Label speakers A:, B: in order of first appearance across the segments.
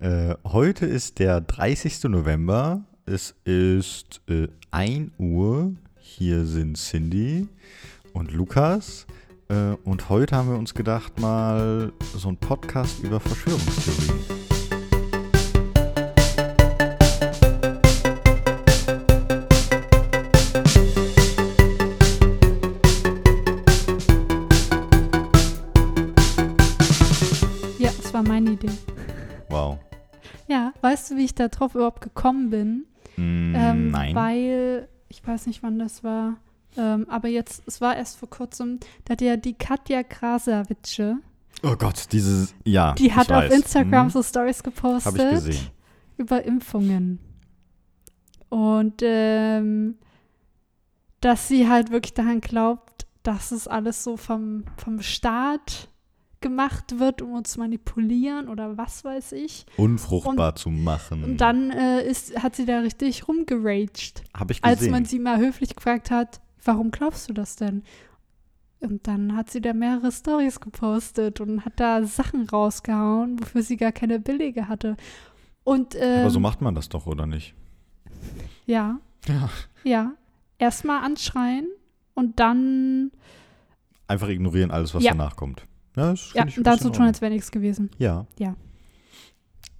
A: Äh, heute ist der 30. November. Es ist äh, 1 Uhr. Hier sind Cindy und Lukas. Äh, und heute haben wir uns gedacht, mal so ein Podcast über Verschwörungstheorien.
B: Ja, das war meine Idee.
A: Wow.
B: Ja, weißt du, wie ich da drauf überhaupt gekommen bin?
A: Mm,
B: Ähm,
A: nein.
B: Weil, ich weiß nicht, wann das war, ähm, aber jetzt, es war erst vor kurzem, da hat ja die Katja Krasavice,
A: Oh Gott, dieses. Ja.
B: die hat auf
A: weiß.
B: Instagram
A: Hm,
B: so Stories gepostet
A: Hab ich gesehen.
B: über Impfungen. Und ähm, dass sie halt wirklich daran glaubt, dass es alles so vom, vom Staat gemacht wird, um uns zu manipulieren oder was weiß ich.
A: Unfruchtbar zu machen.
B: Und dann äh, ist, hat sie da richtig rumgeraged,
A: Habe ich gesehen.
B: als man sie mal höflich gefragt hat, warum glaubst du das denn? Und dann hat sie da mehrere Stories gepostet und hat da Sachen rausgehauen, wofür sie gar keine Belege hatte. Und ähm,
A: Aber so macht man das doch, oder nicht?
B: ja,
A: Ja.
B: ja, erstmal anschreien und dann
A: Einfach ignorieren alles, was
B: Ja.
A: danach kommt. Ja, das
B: ja,
A: in
B: tun, als wäre nichts gewesen.
A: Ja.
B: Ja.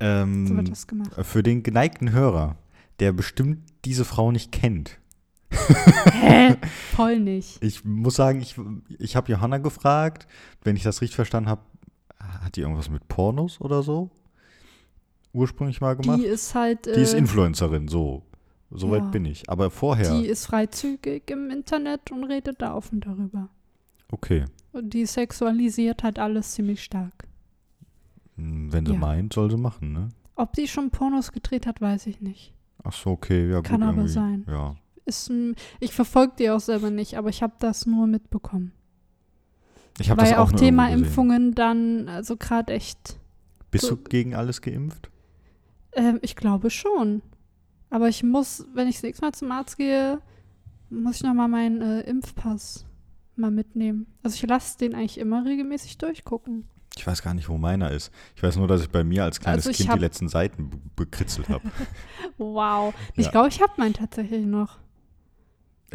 A: Ähm,
B: So wird das gemacht.
A: Für den geneigten Hörer, der bestimmt diese Frau nicht kennt.
B: Hä? Voll nicht.
A: Ich muss sagen, ich, ich habe Johanna gefragt, wenn ich das richtig verstanden habe, hat die irgendwas mit Pornos oder so ursprünglich mal gemacht?
B: Die ist halt.
A: Die ist
B: äh,
A: Influencerin, so. Soweit
B: Ja.
A: bin ich. Aber vorher,
B: Die ist freizügig im Internet und redet da offen darüber.
A: okay.
B: Und die sexualisiert halt alles ziemlich stark.
A: Hm, Wenn sie
B: Ja.
A: meint, soll sie machen, ne?
B: Ob die schon Pornos gedreht hat, weiß ich nicht.
A: Ach so, okay, ja gut.
B: Kann aber
A: irgendwie.
B: sein.
A: Ja.
B: Ist, ich verfolge die auch selber nicht, aber ich habe das nur mitbekommen.
A: Ich habe
B: Weil
A: das auch,
B: auch Thema. Impfungen dann, also gerade echt,
A: Bist
B: so-
A: du gegen alles geimpft?
B: ähm, ich glaube schon. Aber ich muss, wenn ich das nächste Mal zum Arzt gehe, muss ich nochmal meinen äh, Impfpass mal mitnehmen. Also ich lasse den eigentlich immer regelmäßig durchgucken.
A: Ich weiß gar nicht, wo meiner ist. Ich weiß nur, dass ich bei mir als kleines
B: Also
A: Kind die letzten Seiten be- bekritzelt habe.
B: Wow. Ich
A: Ja.
B: glaube, ich habe meinen tatsächlich noch.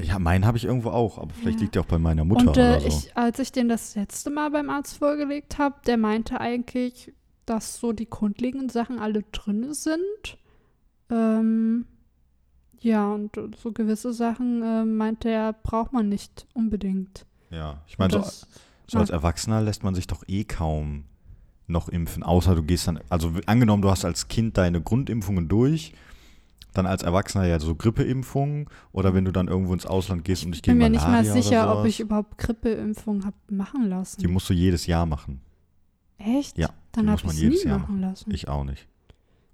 A: ja, meinen habe ich irgendwo auch, aber vielleicht
B: Ja.
A: liegt der auch bei meiner Mutter
B: Und äh,
A: oder so.
B: ich, als ich den das letzte Mal beim Arzt vorgelegt habe, der meinte eigentlich, dass so die grundlegenden Sachen alle drin sind. Ähm, ja, und so gewisse Sachen äh, meinte er, braucht man nicht unbedingt.
A: Ja, ich meine, so, so als Erwachsener lässt man sich doch eh kaum noch impfen, außer du gehst dann, also angenommen, du hast als Kind deine Grundimpfungen durch, dann als Erwachsener ja so Grippeimpfungen oder wenn du dann irgendwo ins Ausland gehst und dich
B: ich bin mir nicht mal
A: Malaria
B: sicher, ob ich überhaupt Grippeimpfung habe machen lassen.
A: Die musst du jedes Jahr machen.
B: Echt?
A: Ja,
B: Dann habe
A: muss man
B: ich es
A: jedes
B: nie
A: Jahr
B: machen lassen.
A: Ich auch nicht.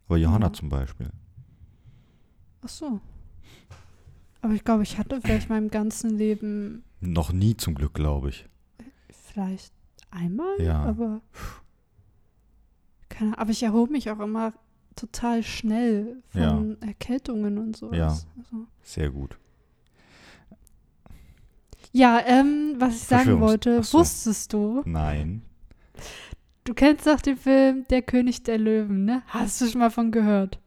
A: Aber Johanna
B: Ja.
A: zum Beispiel.
B: Ach so. Aber ich glaube, ich hatte vielleicht meinem ganzen Leben
A: Noch nie zum Glück, glaube ich.
B: Vielleicht einmal,
A: Ja.
B: aber keine, aber ich erhobe mich auch immer total schnell von Erkältungen und so.
A: Ja.
B: Also,
A: Sehr gut.
B: ja, ähm, was ich sagen wollte,
A: so.
B: wusstest du,
A: Nein.
B: du kennst doch den Film Der König der Löwen, ne? Hast du schon mal von gehört?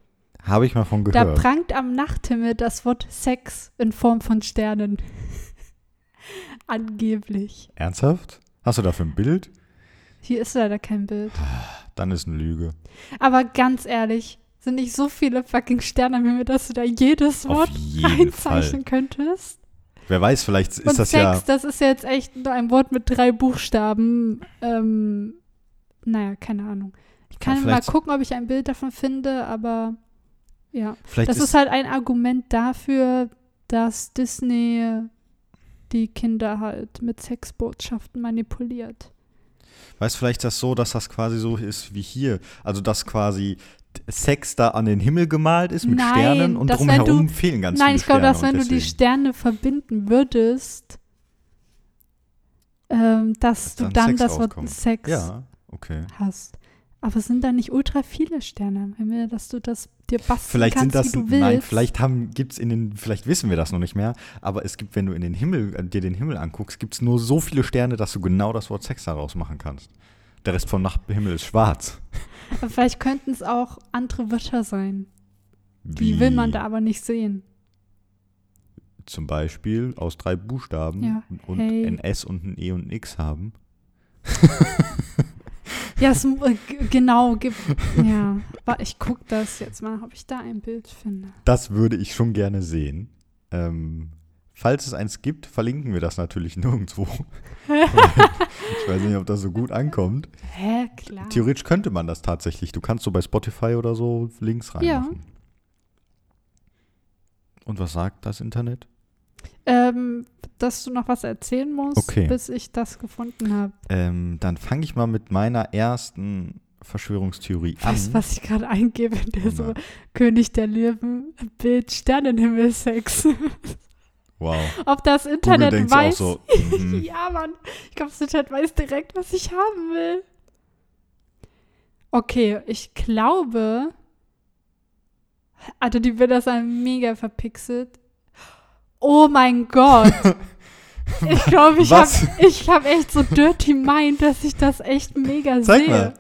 A: Habe ich mal von
B: Da
A: gehört.
B: prangt am Nachthimmel das Wort Sex in Form von Sternen. Angeblich.
A: Ernsthaft? Hast du dafür ein Bild?
B: Hier ist leider kein Bild.
A: Dann ist eine Lüge.
B: Aber ganz ehrlich, sind nicht so viele fucking Sterne am Himmel, dass du da jedes Wort
A: jeden Fall.
B: einzeichnen könntest?
A: Wer weiß, vielleicht ist
B: Und
A: das
B: Sex,
A: ja.
B: das ist jetzt echt nur ein Wort mit drei Buchstaben. Ähm, naja, keine Ahnung. Ich kann
A: Ja,
B: mal gucken, ob ich ein Bild davon finde, aber ja.
A: Vielleicht
B: Das
A: ist,
B: ist halt ein Argument dafür, dass Disney die Kinder halt mit Sexbotschaften manipuliert.
A: Weißt vielleicht das so, dass das quasi so ist wie hier. Also, dass quasi Sex da an den Himmel gemalt ist mit
B: Nein,
A: Sternen und drumherum
B: du-
A: fehlen ganz
B: Nein,
A: viele
B: ich glaube, dass wenn
A: und
B: du die
A: deswegen-
B: Sterne verbinden würdest, ähm, dass
A: Dass
B: du
A: dann
B: dann das Wort. Sex
A: Ja, okay.
B: hast. Aber es sind da nicht ultra viele Sterne am Himmel, dass du das dir basteln
A: Vielleicht sind
B: kannst,
A: das,
B: wie du willst.
A: nein, vielleicht haben, gibt's in den, vielleicht wissen wir das noch nicht mehr, aber es gibt, wenn du in den Himmel, äh, dir den Himmel anguckst, gibt es nur so viele Sterne, dass du genau das Wort Sex daraus machen kannst. der Rest vom Nachthimmel ist schwarz.
B: Aber vielleicht könnten es auch andere Wörter sein. Die will man da aber nicht sehen.
A: Zum Beispiel aus drei Buchstaben
B: Ja,
A: und
B: hey.
A: ein S und ein E und ein X haben.
B: Ja, es, äh, genau, gibt. Ja, ich guck das jetzt mal, ob ich da ein Bild finde.
A: Das würde ich schon gerne sehen. Ähm, falls es eins gibt, verlinken wir das natürlich nirgendwo. ich weiß nicht, ob das so gut ankommt.
B: Hä, klar.
A: Theoretisch könnte man das tatsächlich. Du kannst so bei Spotify oder so Links
B: Ja.
A: reinmachen. Und was sagt das Internet?
B: Ähm, dass du noch was erzählen musst,
A: Okay.
B: bis ich das gefunden habe.
A: Ähm, dann fange ich mal mit meiner ersten Verschwörungstheorie an.
B: Weißt du, was ich gerade eingebe? Der
A: Oh
B: so. König der Löwen, Bild Sternenhimmel-Sex.
A: Wow.
B: Ob das Internet weiß.
A: so. mhm.
B: ja, Mann. Ich glaube, das Internet weiß direkt, was ich haben will. Okay, ich glaube. Alter, die Bilder sind mega verpixelt. Oh mein Gott. Ich glaube, ich habe hab echt so dirty mind, dass ich das echt mega
A: Zeig
B: sehe.
A: mal.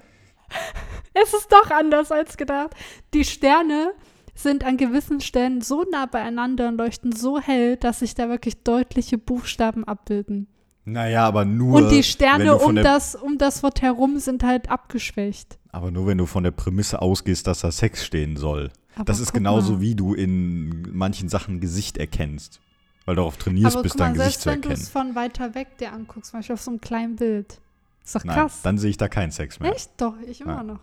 B: Es ist doch anders als gedacht. Die Sterne sind an gewissen Stellen so nah beieinander und leuchten so hell, dass sich da wirklich deutliche Buchstaben abbilden.
A: Naja, aber nur.
B: Und die Sterne um das, um das Wort herum sind halt abgeschwächt.
A: Aber nur wenn du von der Prämisse ausgehst, dass da Sex stehen soll.
B: Aber
A: das ist genauso
B: mal.
A: wie du in manchen Sachen Gesicht erkennst. Weil du darauf trainierst,
B: mal,
A: dein Gesicht
B: selbst
A: zu
B: wenn du
A: erkennen.
B: es von weiter weg dir anguckst, zum Beispiel auf so einem kleinen Bild. Ist doch
A: Nein,
B: krass.
A: dann sehe ich da keinen Sex mehr.
B: Echt? Doch, ich immer
A: Ja.
B: noch.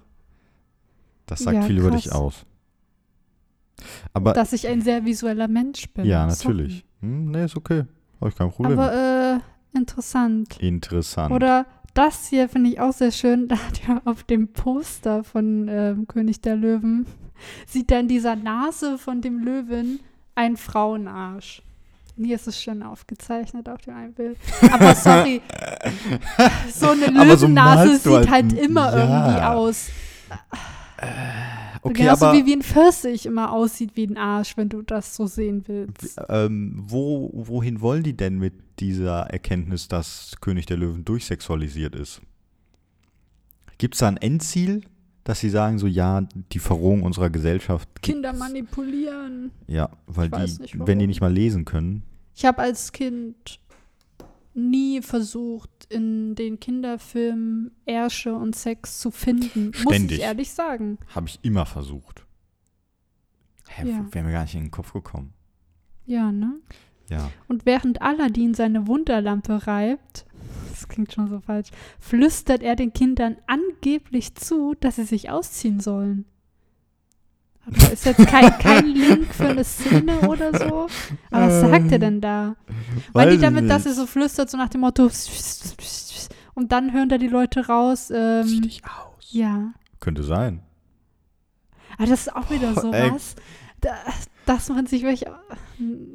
A: Das sagt
B: Ja,
A: viel über dich
B: krass.
A: aus. Aber
B: Dass ich ein sehr visueller Mensch bin.
A: ja, natürlich. Hm, nee, ist okay. Habe ich kein Problem.
B: Aber äh, interessant.
A: Interessant.
B: Oder das hier finde ich auch sehr schön. Da hat ja auf dem Poster von ähm, König der Löwen, sieht er in dieser Nase von dem Löwen ein Frauenarsch. Hier ist es schön aufgezeichnet auf dem einen Bild. Aber sorry, so eine
A: so
B: Löwennase
A: du
B: sieht
A: halt
B: halt immer
A: ja.
B: irgendwie aus.
A: okay,
B: Genauso
A: aber
B: wie, wie ein Pfirsich immer aussieht wie ein Arsch, wenn du das so sehen willst.
A: ähm, wo, wohin wollen die denn mit dieser Erkenntnis, dass König der Löwen durchsexualisiert ist? Gibt es da ein Endziel, dass sie sagen, so ja, die Verrohung unserer Gesellschaft.
B: Kinder manipulieren.
A: Ja, weil die,
B: nicht,
A: wenn die nicht mal lesen können.
B: Ich habe als Kind nie versucht, in den Kinderfilmen Ärsche und Sex zu finden. Muss
A: Ständig.
B: ich ehrlich sagen.
A: Habe ich immer versucht. Hä,
B: Ja.
A: wäre mir gar nicht in den Kopf gekommen.
B: Ja, ne?
A: Ja.
B: Und während Aladdin seine Wunderlampe reibt, das klingt schon so falsch, flüstert er den Kindern angeblich zu, dass sie sich ausziehen sollen. Aber ist jetzt kein, kein Link für eine Szene oder so. Aber was sagt er denn da? Weil die damit, dass er so flüstert, so nach dem Motto, und dann hören da die Leute raus,
A: Zieh
B: ähm,
A: dich aus.
B: ja.
A: Könnte sein.
B: Aber das ist auch wieder
A: Boah,
B: so
A: ey.
B: was, da, dass man sich wirklich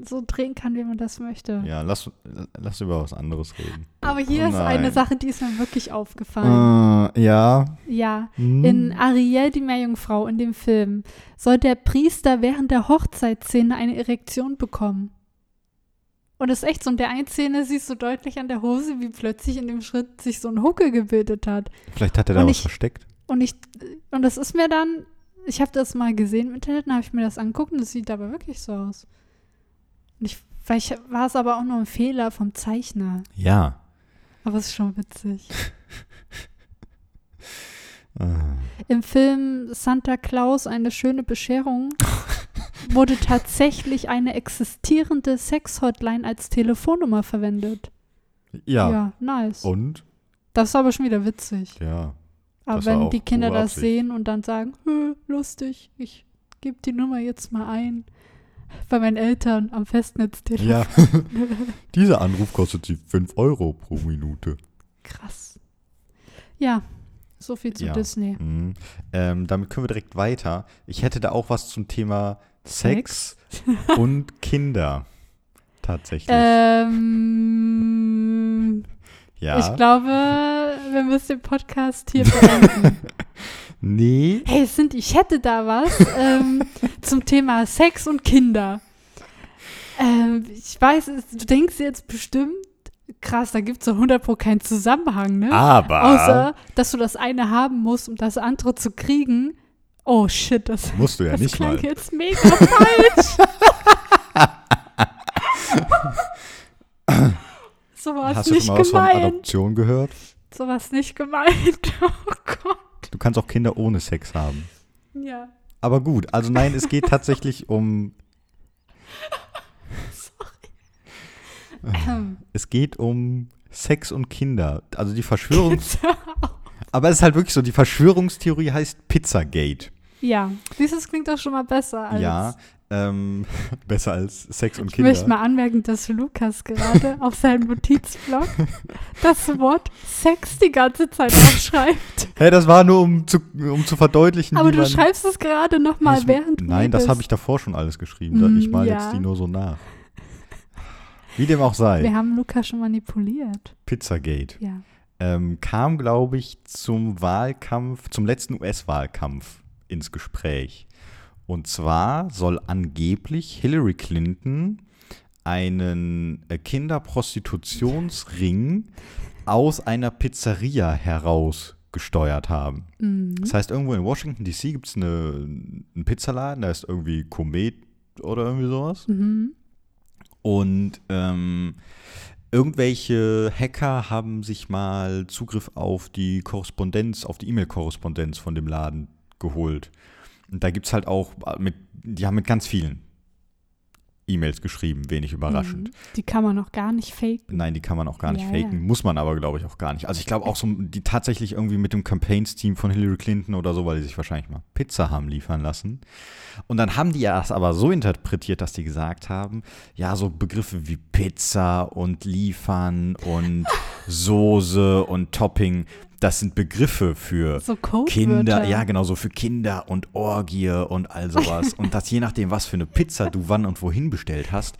B: so drehen kann, wie man das möchte.
A: Ja, lass, lass über was anderes reden.
B: Aber hier
A: Oh
B: ist eine. Sache, die ist mir wirklich aufgefallen.
A: Äh, ja.
B: Ja,
A: Hm.
B: in Ariel, die Meerjungfrau, in dem Film, soll der Priester während der Hochzeitsszene eine Erektion bekommen. Und das ist echt so. In der einen Szene siehst du deutlich an der Hose, wie plötzlich in dem Schritt sich so ein Huckel gebildet hat.
A: Vielleicht hat er da
B: Und
A: was
B: ich-
A: versteckt.
B: Und ich, und das ist mir dann, ich habe das mal gesehen im Internet, dann habe ich mir das angeguckt und das sieht aber wirklich so aus. Und ich, vielleicht war es aber auch nur ein Fehler vom Zeichner.
A: Ja.
B: Aber es ist schon witzig.
A: Äh,
B: Im Film Santa Claus eine schöne Bescherung wurde tatsächlich eine existierende Sex-Hotline als Telefonnummer verwendet.
A: ja.
B: nice.
A: Und?
B: Das ist aber schon wieder witzig.
A: Ja.
B: Aber
A: Das
B: wenn die Kinder das sehen und dann sagen, "Hö, lustig, ich gebe die Nummer jetzt mal ein. Bei meinen Eltern am Festnetztelefon.
A: Ja. Dieser Anruf kostet sie 5 Euro pro Minute.
B: Krass. Ja, so viel zu
A: Ja.
B: Disney.
A: Mhm. Ähm, damit können wir direkt weiter. Ich hätte da auch was zum Thema Sex, und Kinder. Tatsächlich.
B: Ähm,
A: ja.
B: Ich glaube, wir müssen den Podcast hier beenden.
A: nee.
B: hey, Cindy, ich hätte da was ähm, zum Thema Sex und Kinder. Ähm, ich weiß, du denkst jetzt bestimmt, Krass, da gibt es so 100 Pro keinen Zusammenhang, ne?
A: Aber
B: Außer, dass du das eine haben musst, um das andere zu kriegen. Oh shit, das,
A: musst du ja
B: das
A: nicht
B: klang
A: mal.
B: jetzt mega falsch. so war es
A: Hast du
B: nicht
A: schon mal was von
B: gemeint.
A: Adoption gehört?
B: So war es nicht gemeint. Oh Gott.
A: Du kannst auch Kinder ohne Sex haben.
B: Ja.
A: Aber gut, also nein, es geht tatsächlich um.
B: Ähm,
A: Es geht um Sex und Kinder. Also die Verschwörungs. Aber es ist halt wirklich so, die Verschwörungstheorie heißt Pizzagate.
B: ja, dieses klingt doch schon mal besser als.
A: Ja, ähm, besser als Sex und
B: Ich
A: Kinder.
B: möchte mal anmerken, dass Lukas gerade auf seinem Notizblock das Wort Sex die ganze Zeit aufschreibt.
A: Hey, das war nur, um zu, um zu verdeutlichen,
B: Aber du schreibst es gerade nochmal
A: Ich-
B: während
A: Nein, das habe ich davor schon alles geschrieben. Da- Ich
B: Mm,
A: male
B: ja.
A: jetzt die nur so nach. Wie dem auch sei,
B: Wir haben Lukas schon manipuliert.
A: Pizzagate
B: Ja.
A: ähm, kam, glaube ich, zum Wahlkampf, zum letzten US-Wahlkampf ins Gespräch. Und zwar soll angeblich Hillary Clinton einen äh, Kinderprostitutionsring aus einer Pizzeria heraus gesteuert haben.
B: Mhm.
A: Das heißt, irgendwo in Washington DC gibt es eine, einen Pizzaladen, da ist irgendwie Komet oder irgendwie sowas.
B: Mhm.
A: Und ähm, irgendwelche Hacker haben sich mal Zugriff auf die Korrespondenz, auf die E-Mail-Korrespondenz von dem Laden geholt. Und da gibt es halt auch mit, die haben mit ganz vielen E-Mails geschrieben, wenig überraschend.
B: Mhm. Die kann man noch gar nicht faken.
A: Nein, die kann man auch gar nicht
B: Ja,
A: faken.
B: ja.
A: Muss man aber, glaube ich, auch gar nicht. Also ich glaube auch so, die tatsächlich irgendwie mit dem Campaigns-Team von Hillary Clinton oder so, weil die sich wahrscheinlich mal Pizza haben liefern lassen. Und dann haben die ja das aber so interpretiert, dass die gesagt haben, ja, so Begriffe wie Pizza und liefern und Soße und Topping, das sind Begriffe für
B: So.
A: Kinder, ja genau, so für Kinder und Orgie und all sowas. und das je nachdem, was für eine Pizza du wann und wohin bestellt hast,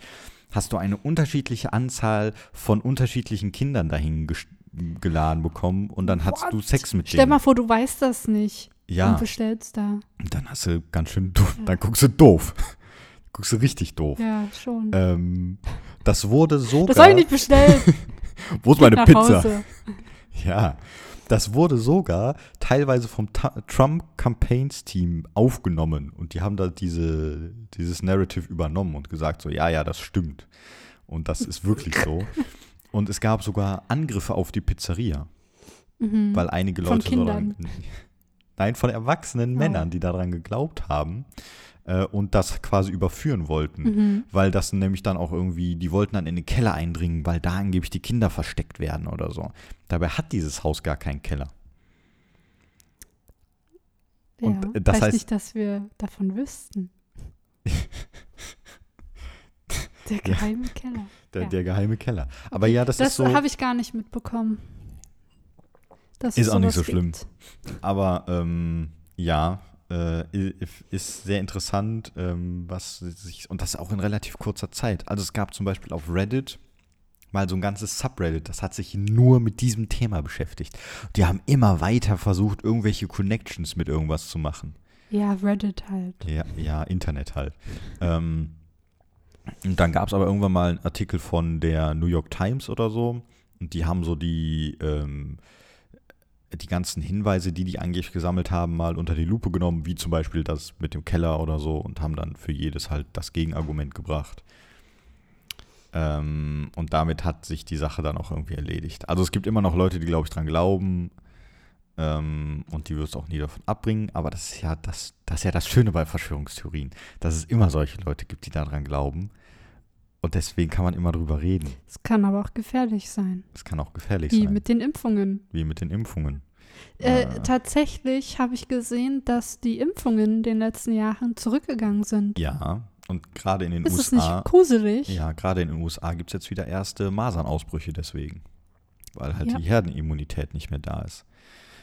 A: hast du eine unterschiedliche Anzahl von unterschiedlichen Kindern dahin geladen bekommen und dann hast du
B: What?
A: Sex mit
B: Stell
A: denen.
B: mal vor, du weißt das nicht.
A: ja,
B: Und bestellst da.
A: und dann hast du ganz schön doof, dann guckst du doof. guckst du richtig doof.
B: Ja, schon.
A: Ähm, das wurde sogar.
B: das soll ich nicht bestellen.
A: Wo ist meine Pizza?
B: Hause.
A: Ja, das wurde sogar teilweise vom Trump-Campaigns-Team aufgenommen und die haben da diese, dieses Narrative übernommen und gesagt so, ja, ja, das stimmt. Und das ist wirklich so. Und es gab sogar Angriffe auf die Pizzeria,
B: Mhm.
A: weil einige
B: Von
A: Leute so daran,
B: Kindern?
A: Nein, von erwachsenen
B: Oh.
A: Männern, die daran geglaubt haben äh, und das quasi überführen wollten.
B: Mhm.
A: Weil das nämlich dann auch irgendwie, die wollten dann in den Keller eindringen, weil da angeblich die Kinder versteckt werden oder so. Dabei hat dieses Haus gar keinen Keller. Und,
B: ja.
A: äh, das
B: heißt
A: heißt-
B: nicht, dass wir davon wüssten. Der geheime Keller.
A: Der,
B: Ja.
A: der geheime Keller. Aber ja, das,
B: Das
A: ist so.
B: habe ich gar nicht mitbekommen. Dass
A: Ist auch nicht so schlimm.
B: gibt.
A: Aber ähm, ja, äh, ist sehr interessant, ähm, was sich. Und das auch in relativ kurzer Zeit. Also es gab zum Beispiel auf Reddit mal so ein ganzes Subreddit, das hat sich nur mit diesem Thema beschäftigt. Die haben immer weiter versucht, irgendwelche Connections mit irgendwas zu machen.
B: Ja, Reddit halt.
A: Ja, ja Internet halt. Ähm, und dann gab es aber irgendwann mal einen Artikel von der New York Times oder so. Und die haben so die, ähm, die ganzen Hinweise, die die angeblich gesammelt haben, mal unter die Lupe genommen, wie zum Beispiel das mit dem Keller oder so, und haben dann für jedes halt das Gegenargument gebracht. Ähm, und damit hat sich die Sache dann auch irgendwie erledigt. Also es gibt immer noch Leute, die, glaube ich, dran glauben. Ähm, und die wirst du auch nie davon abbringen. Aber das ist ja das, das ist ja das Schöne bei Verschwörungstheorien, dass es immer solche Leute gibt, die daran glauben. Und deswegen kann man immer drüber reden.
B: Es kann aber auch gefährlich sein.
A: Es kann auch gefährlich
B: Wie
A: sein.
B: mit den Impfungen.
A: wie mit den Impfungen.
B: Äh,
A: Ah.
B: tatsächlich habe ich gesehen, dass die Impfungen in den letzten Jahren zurückgegangen sind.
A: Ja, und gerade in den
B: Ist es
A: USA.
B: nicht gruselig?
A: Ja, gerade in den USA gibt es jetzt wieder erste Masernausbrüche deswegen. Weil halt
B: Ja.
A: die Herdenimmunität nicht mehr da ist.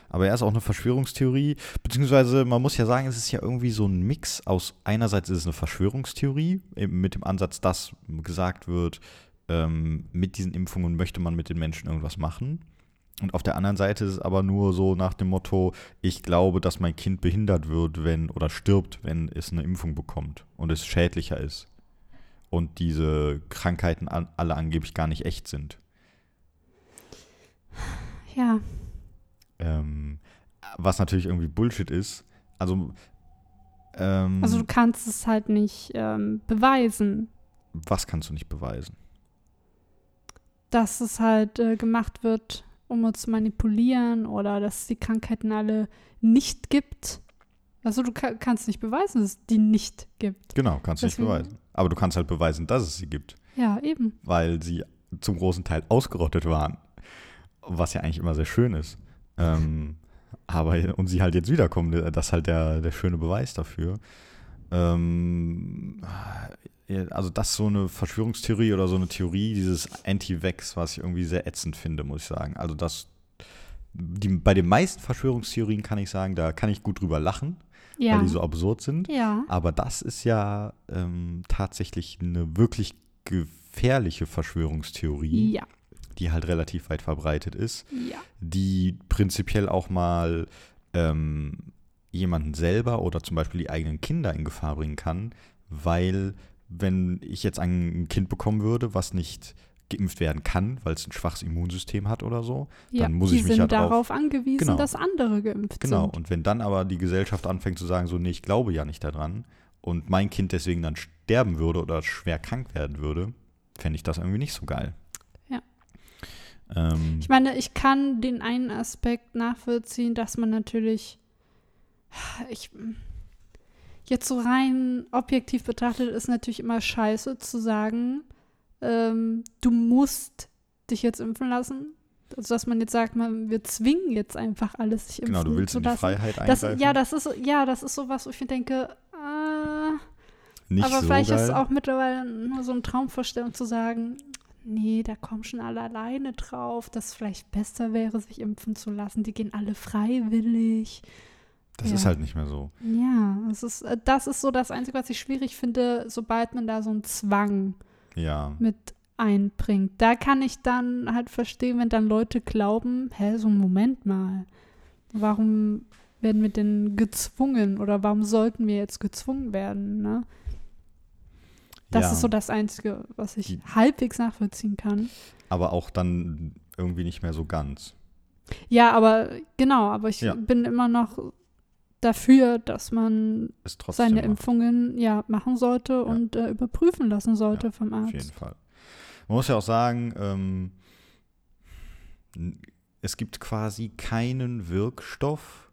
A: Aber er ist auch eine Verschwörungstheorie, beziehungsweise man muss ja sagen, es ist ja irgendwie so ein Mix aus, einerseits ist es eine Verschwörungstheorie, mit dem Ansatz, dass gesagt wird, ähm, mit diesen Impfungen möchte man mit den Menschen irgendwas machen. Und auf der anderen Seite ist es aber nur so nach dem Motto, ich glaube, dass mein Kind behindert wird, wenn oder stirbt, wenn es eine Impfung bekommt und es schädlicher ist. Und diese Krankheiten an, alle angeblich gar nicht echt sind.
B: Ja,
A: Ähm, was natürlich irgendwie Bullshit ist. Also, ähm,
B: also du kannst es halt nicht ähm, beweisen,
A: was kannst du nicht beweisen?
B: dass es halt äh, gemacht wird, um uns zu manipulieren oder dass es die Krankheiten alle nicht gibt. Also du ka kannst nicht beweisen, dass es die nicht gibt.
A: Genau, kannst du nicht beweisen. Aber du kannst halt beweisen, dass es sie gibt,
B: Ja, eben.
A: weil sie zum großen Teil ausgerottet waren. Was ja eigentlich immer sehr schön ist. Ähm, aber und sie halt jetzt wiederkommen, das ist halt der, der schöne Beweis dafür. Ähm, ja, also das ist so eine Verschwörungstheorie oder so eine Theorie, dieses Anti-Vax, was ich irgendwie sehr ätzend finde, muss ich sagen. Also das, die, bei den meisten Verschwörungstheorien kann ich sagen, da kann ich gut drüber lachen,
B: Ja.
A: weil die so absurd sind.
B: ja.
A: Aber das ist ja ähm, tatsächlich eine wirklich gefährliche Verschwörungstheorie,
B: Ja.
A: Die halt relativ weit verbreitet ist,
B: Ja.
A: die prinzipiell auch mal ähm, jemanden selber oder zum Beispiel die eigenen Kinder in Gefahr bringen kann, weil wenn ich jetzt ein Kind bekommen würde, was nicht geimpft werden kann, weil es ein schwaches Immunsystem hat oder so,
B: ja.
A: dann muss ich mich
B: sind
A: ja drauf-
B: darauf angewiesen,
A: Genau.
B: dass andere geimpft
A: Genau,
B: sind.
A: und wenn dann aber die Gesellschaft anfängt zu sagen, so, nee, ich glaube ja nicht daran und mein Kind deswegen dann sterben würde oder schwer krank werden würde, fände ich das irgendwie nicht so geil. Ähm,
B: Ich meine, ich kann den einen Aspekt nachvollziehen, dass man natürlich, ich, jetzt so rein objektiv betrachtet, ist natürlich immer scheiße zu sagen, ähm, du musst dich jetzt impfen lassen. Also, dass man jetzt sagt, man, wir zwingen jetzt einfach alles, sich impfen
A: genau, du willst
B: zu
A: in die
B: lassen.
A: Freiheit
B: Das,
A: eingreifen.
B: ja, das ist, ja, das ist sowas, wo ich mir denke, äh,
A: nicht
B: aber
A: so
B: vielleicht
A: geil.
B: ist es auch mittlerweile nur so eine Traumvorstellung zu sagen, nee, da kommen schon alle alleine drauf, dass es vielleicht besser wäre, sich impfen zu lassen. Die gehen alle freiwillig.
A: das
B: ja.
A: ist halt nicht mehr so.
B: Ja, das ist, äh, das ist so das Einzige, was ich schwierig finde, sobald man da so einen Zwang
A: Ja,
B: mit einbringt. Da kann ich dann halt verstehen, wenn dann Leute glauben, hä, so einen Moment mal, warum werden wir denn gezwungen oder warum sollten wir jetzt gezwungen werden, ne? Das
A: ja,
B: ist so das Einzige, was ich
A: Die-
B: halbwegs nachvollziehen kann.
A: aber auch dann irgendwie nicht mehr so ganz.
B: Ja, aber genau, aber ich
A: Ja.
B: bin immer noch dafür, dass man seine
A: macht,
B: Impfungen ja machen sollte und äh, überprüfen lassen sollte
A: Ja,
B: vom
A: auf jeden
B: Arzt.
A: Fall. Man muss ja auch sagen, ähm, es gibt quasi keinen Wirkstoff,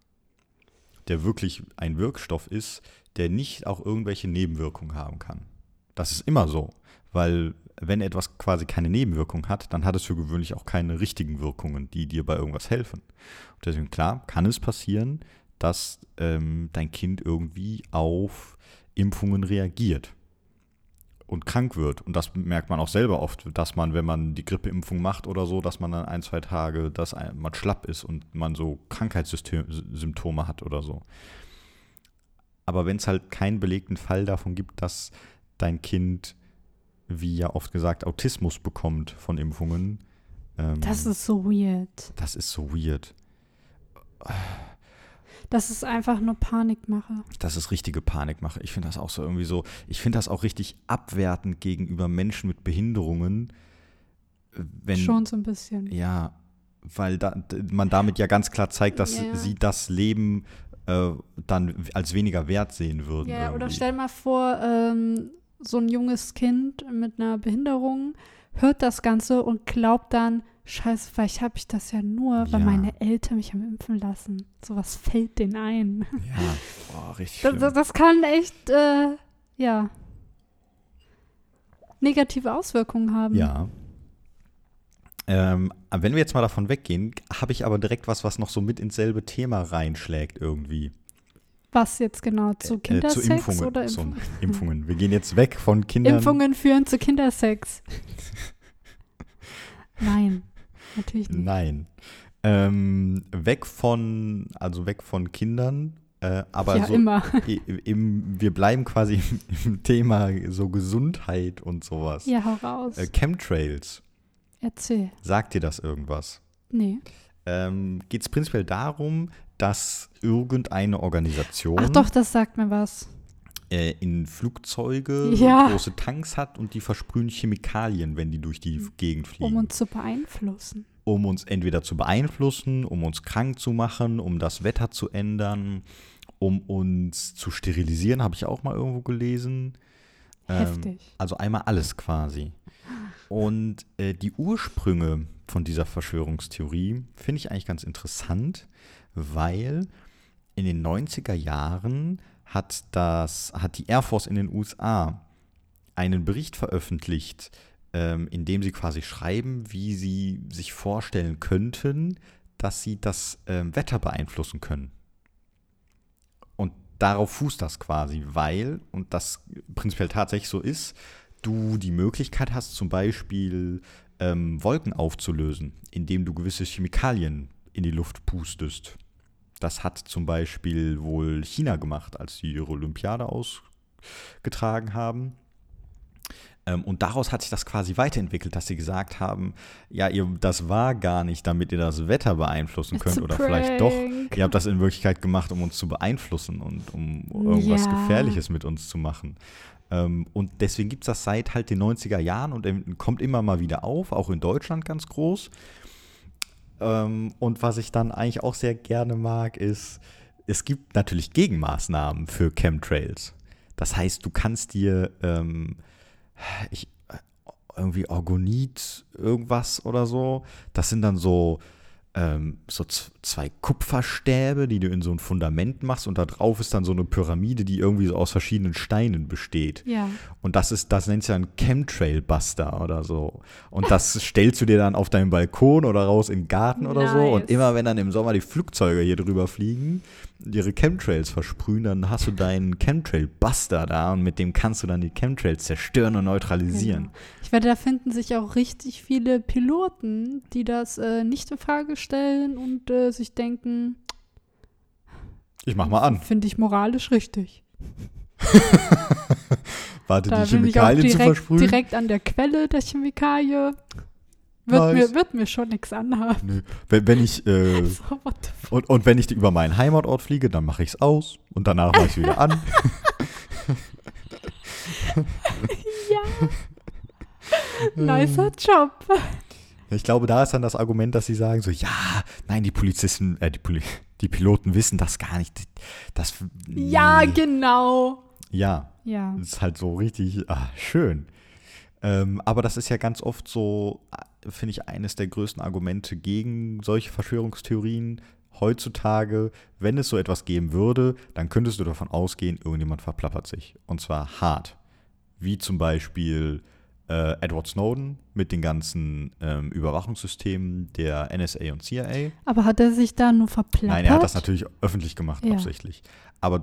A: der wirklich ein Wirkstoff ist, der nicht auch irgendwelche Nebenwirkungen haben kann. Das ist immer so, weil wenn etwas quasi keine Nebenwirkung hat, dann hat es für gewöhnlich auch keine richtigen Wirkungen, die dir bei irgendwas helfen. Und deswegen, klar, kann es passieren, dass ähm, dein Kind irgendwie auf Impfungen reagiert und krank wird. Und das merkt man auch selber oft, dass man, wenn man die Grippeimpfung macht oder so, dass man dann ein, zwei Tage, dass man schlapp ist und man so Krankheitssymptome hat oder so. Aber wenn es halt keinen belegten Fall davon gibt, dass dein Kind, wie ja oft gesagt, Autismus bekommt von Impfungen, ähm,
B: Das ist so weird.
A: das ist so weird.
B: Das ist einfach nur Panikmache.
A: Das ist richtige Panikmache. Ich finde das auch so irgendwie so. Ich finde das auch richtig abwertend gegenüber Menschen mit Behinderungen. Wenn,
B: Schon so ein bisschen.
A: Ja, weil da, man damit ja ganz klar zeigt, dass
B: Ja.
A: sie das Leben äh, dann als weniger wert sehen würden.
B: Ja, oder
A: irgendwie.
B: stell mal vor, ähm, so ein junges Kind mit einer Behinderung hört das Ganze und glaubt dann, scheiße, vielleicht habe ich das ja nur, weil
A: Ja.
B: meine Eltern mich haben impfen lassen. Sowas fällt denen ein.
A: Ja, boah, richtig
B: Das, das, das kann echt, äh, ja, negative Auswirkungen haben.
A: Ja. Ähm, wenn wir jetzt mal davon weggehen, habe ich aber direkt was, was noch so mit ins selbe Thema reinschlägt irgendwie.
B: Was jetzt genau zu
A: Äh,
B: Kindersex
A: zu Impfungen.
B: oder
A: so,
B: Impfungen?
A: Impfungen. Wir gehen jetzt weg von Kindern.
B: Impfungen führen zu Kindersex. Nein, natürlich nicht.
A: Nein. Ähm, weg von, also weg von Kindern, äh, aber
B: ja,
A: so
B: immer.
A: im, wir bleiben quasi im, im Thema so Gesundheit und sowas.
B: Ja, hau raus.
A: Äh, Chemtrails,
B: Erzähl.
A: sagt dir das irgendwas?
B: Nee.
A: Ähm, Geht es prinzipiell darum, dass irgendeine Organisation
B: Ach doch, das sagt mir was.
A: äh, in Flugzeuge
B: Ja.
A: große Tanks hat und die versprühen Chemikalien, wenn die durch die Gegend
B: Um
A: fliegen.
B: uns zu beeinflussen.
A: um uns entweder zu beeinflussen, um uns krank zu machen, um das Wetter zu ändern, um uns zu sterilisieren, habe ich auch mal irgendwo gelesen. Ähm,
B: Heftig.
A: also einmal alles quasi. Und äh, die Ursprünge von dieser Verschwörungstheorie finde ich eigentlich ganz interessant, weil in den 90er Jahren hat, das, hat die Air Force in den USA einen Bericht veröffentlicht, ähm, in dem sie quasi schreiben, wie sie sich vorstellen könnten, dass sie das ähm, Wetter beeinflussen können. Und darauf fußt das quasi, weil, und das prinzipiell tatsächlich so ist, du die Möglichkeit hast, zum Beispiel ähm, Wolken aufzulösen, indem du gewisse Chemikalien in die Luft pustest. Das hat zum Beispiel wohl China gemacht, als sie ihre Olympiade ausgetragen haben. Ähm, und daraus hat sich das quasi weiterentwickelt, dass sie gesagt haben, ja, ihr, das war gar nicht, damit ihr das Wetter beeinflussen
B: It's
A: könnt
B: a
A: oder vielleicht doch. Ihr habt das in Wirklichkeit gemacht, um uns zu beeinflussen und um irgendwas
B: Ja.
A: Gefährliches mit uns zu machen. Ähm, und deswegen gibt es das seit halt den 90er Jahren und kommt immer mal wieder auf, auch in Deutschland ganz groß. Ähm, und was ich dann eigentlich auch sehr gerne mag, ist, es gibt natürlich Gegenmaßnahmen für Chemtrails. Das heißt, du kannst dir ähm, ich, äh, irgendwie Orgonit, irgendwas oder so. Das sind dann so, ähm, so zwei Kupferstäbe, die du in so ein Fundament machst und da drauf ist dann so eine Pyramide, die irgendwie so aus verschiedenen Steinen besteht.
B: Ja.
A: Und das ist, das nennt sich dann Chemtrail-Buster oder so. Und das stellst du dir dann auf deinen Balkon oder raus in den Garten oder so.
B: Nice.
A: Und immer wenn dann im Sommer die Flugzeuge hier drüber fliegen, ihre Chemtrails versprühen, dann hast du deinen Chemtrail-Buster da und mit dem kannst du dann die Chemtrails zerstören und neutralisieren.
B: Genau. Ich werde, da finden sich auch richtig viele Piloten, die das äh, nicht in Frage stellen und äh, sich denken,
A: Ich mach mal an.
B: finde ich moralisch richtig.
A: Warte,
B: Da
A: die Chemikalien zu versprühen.
B: direkt an der Quelle der Chemikalie. Wird,
A: Nice.
B: mir, wird mir schon nichts anhaben.
A: Nö. Wenn, wenn ich äh,
B: So,
A: und, und wenn ich über meinen Heimatort fliege, dann mache ich es aus und danach mache ich es wieder an.
B: Ja. Nicer Job.
A: Ich glaube, da ist dann das Argument, dass sie sagen so, ja, nein, die Polizisten, äh, die, Poli die Piloten wissen das gar nicht. Das,
B: Ja,
A: nee.
B: genau.
A: Ja,
B: Ja.
A: das ist halt so richtig ah, schön. Ähm, aber das ist ja ganz oft so, äh, finde ich, eines der größten Argumente gegen solche Verschwörungstheorien. Heutzutage, wenn es so etwas geben würde, dann könntest du davon ausgehen, irgendjemand verplappert sich. Und zwar hart. Wie zum Beispiel äh, Edward Snowden mit den ganzen ähm, Überwachungssystemen der NSA und CIA.
B: Aber hat er sich da nur verplappert?
A: Nein, er hat das natürlich öffentlich gemacht,
B: Ja.
A: absichtlich. Aber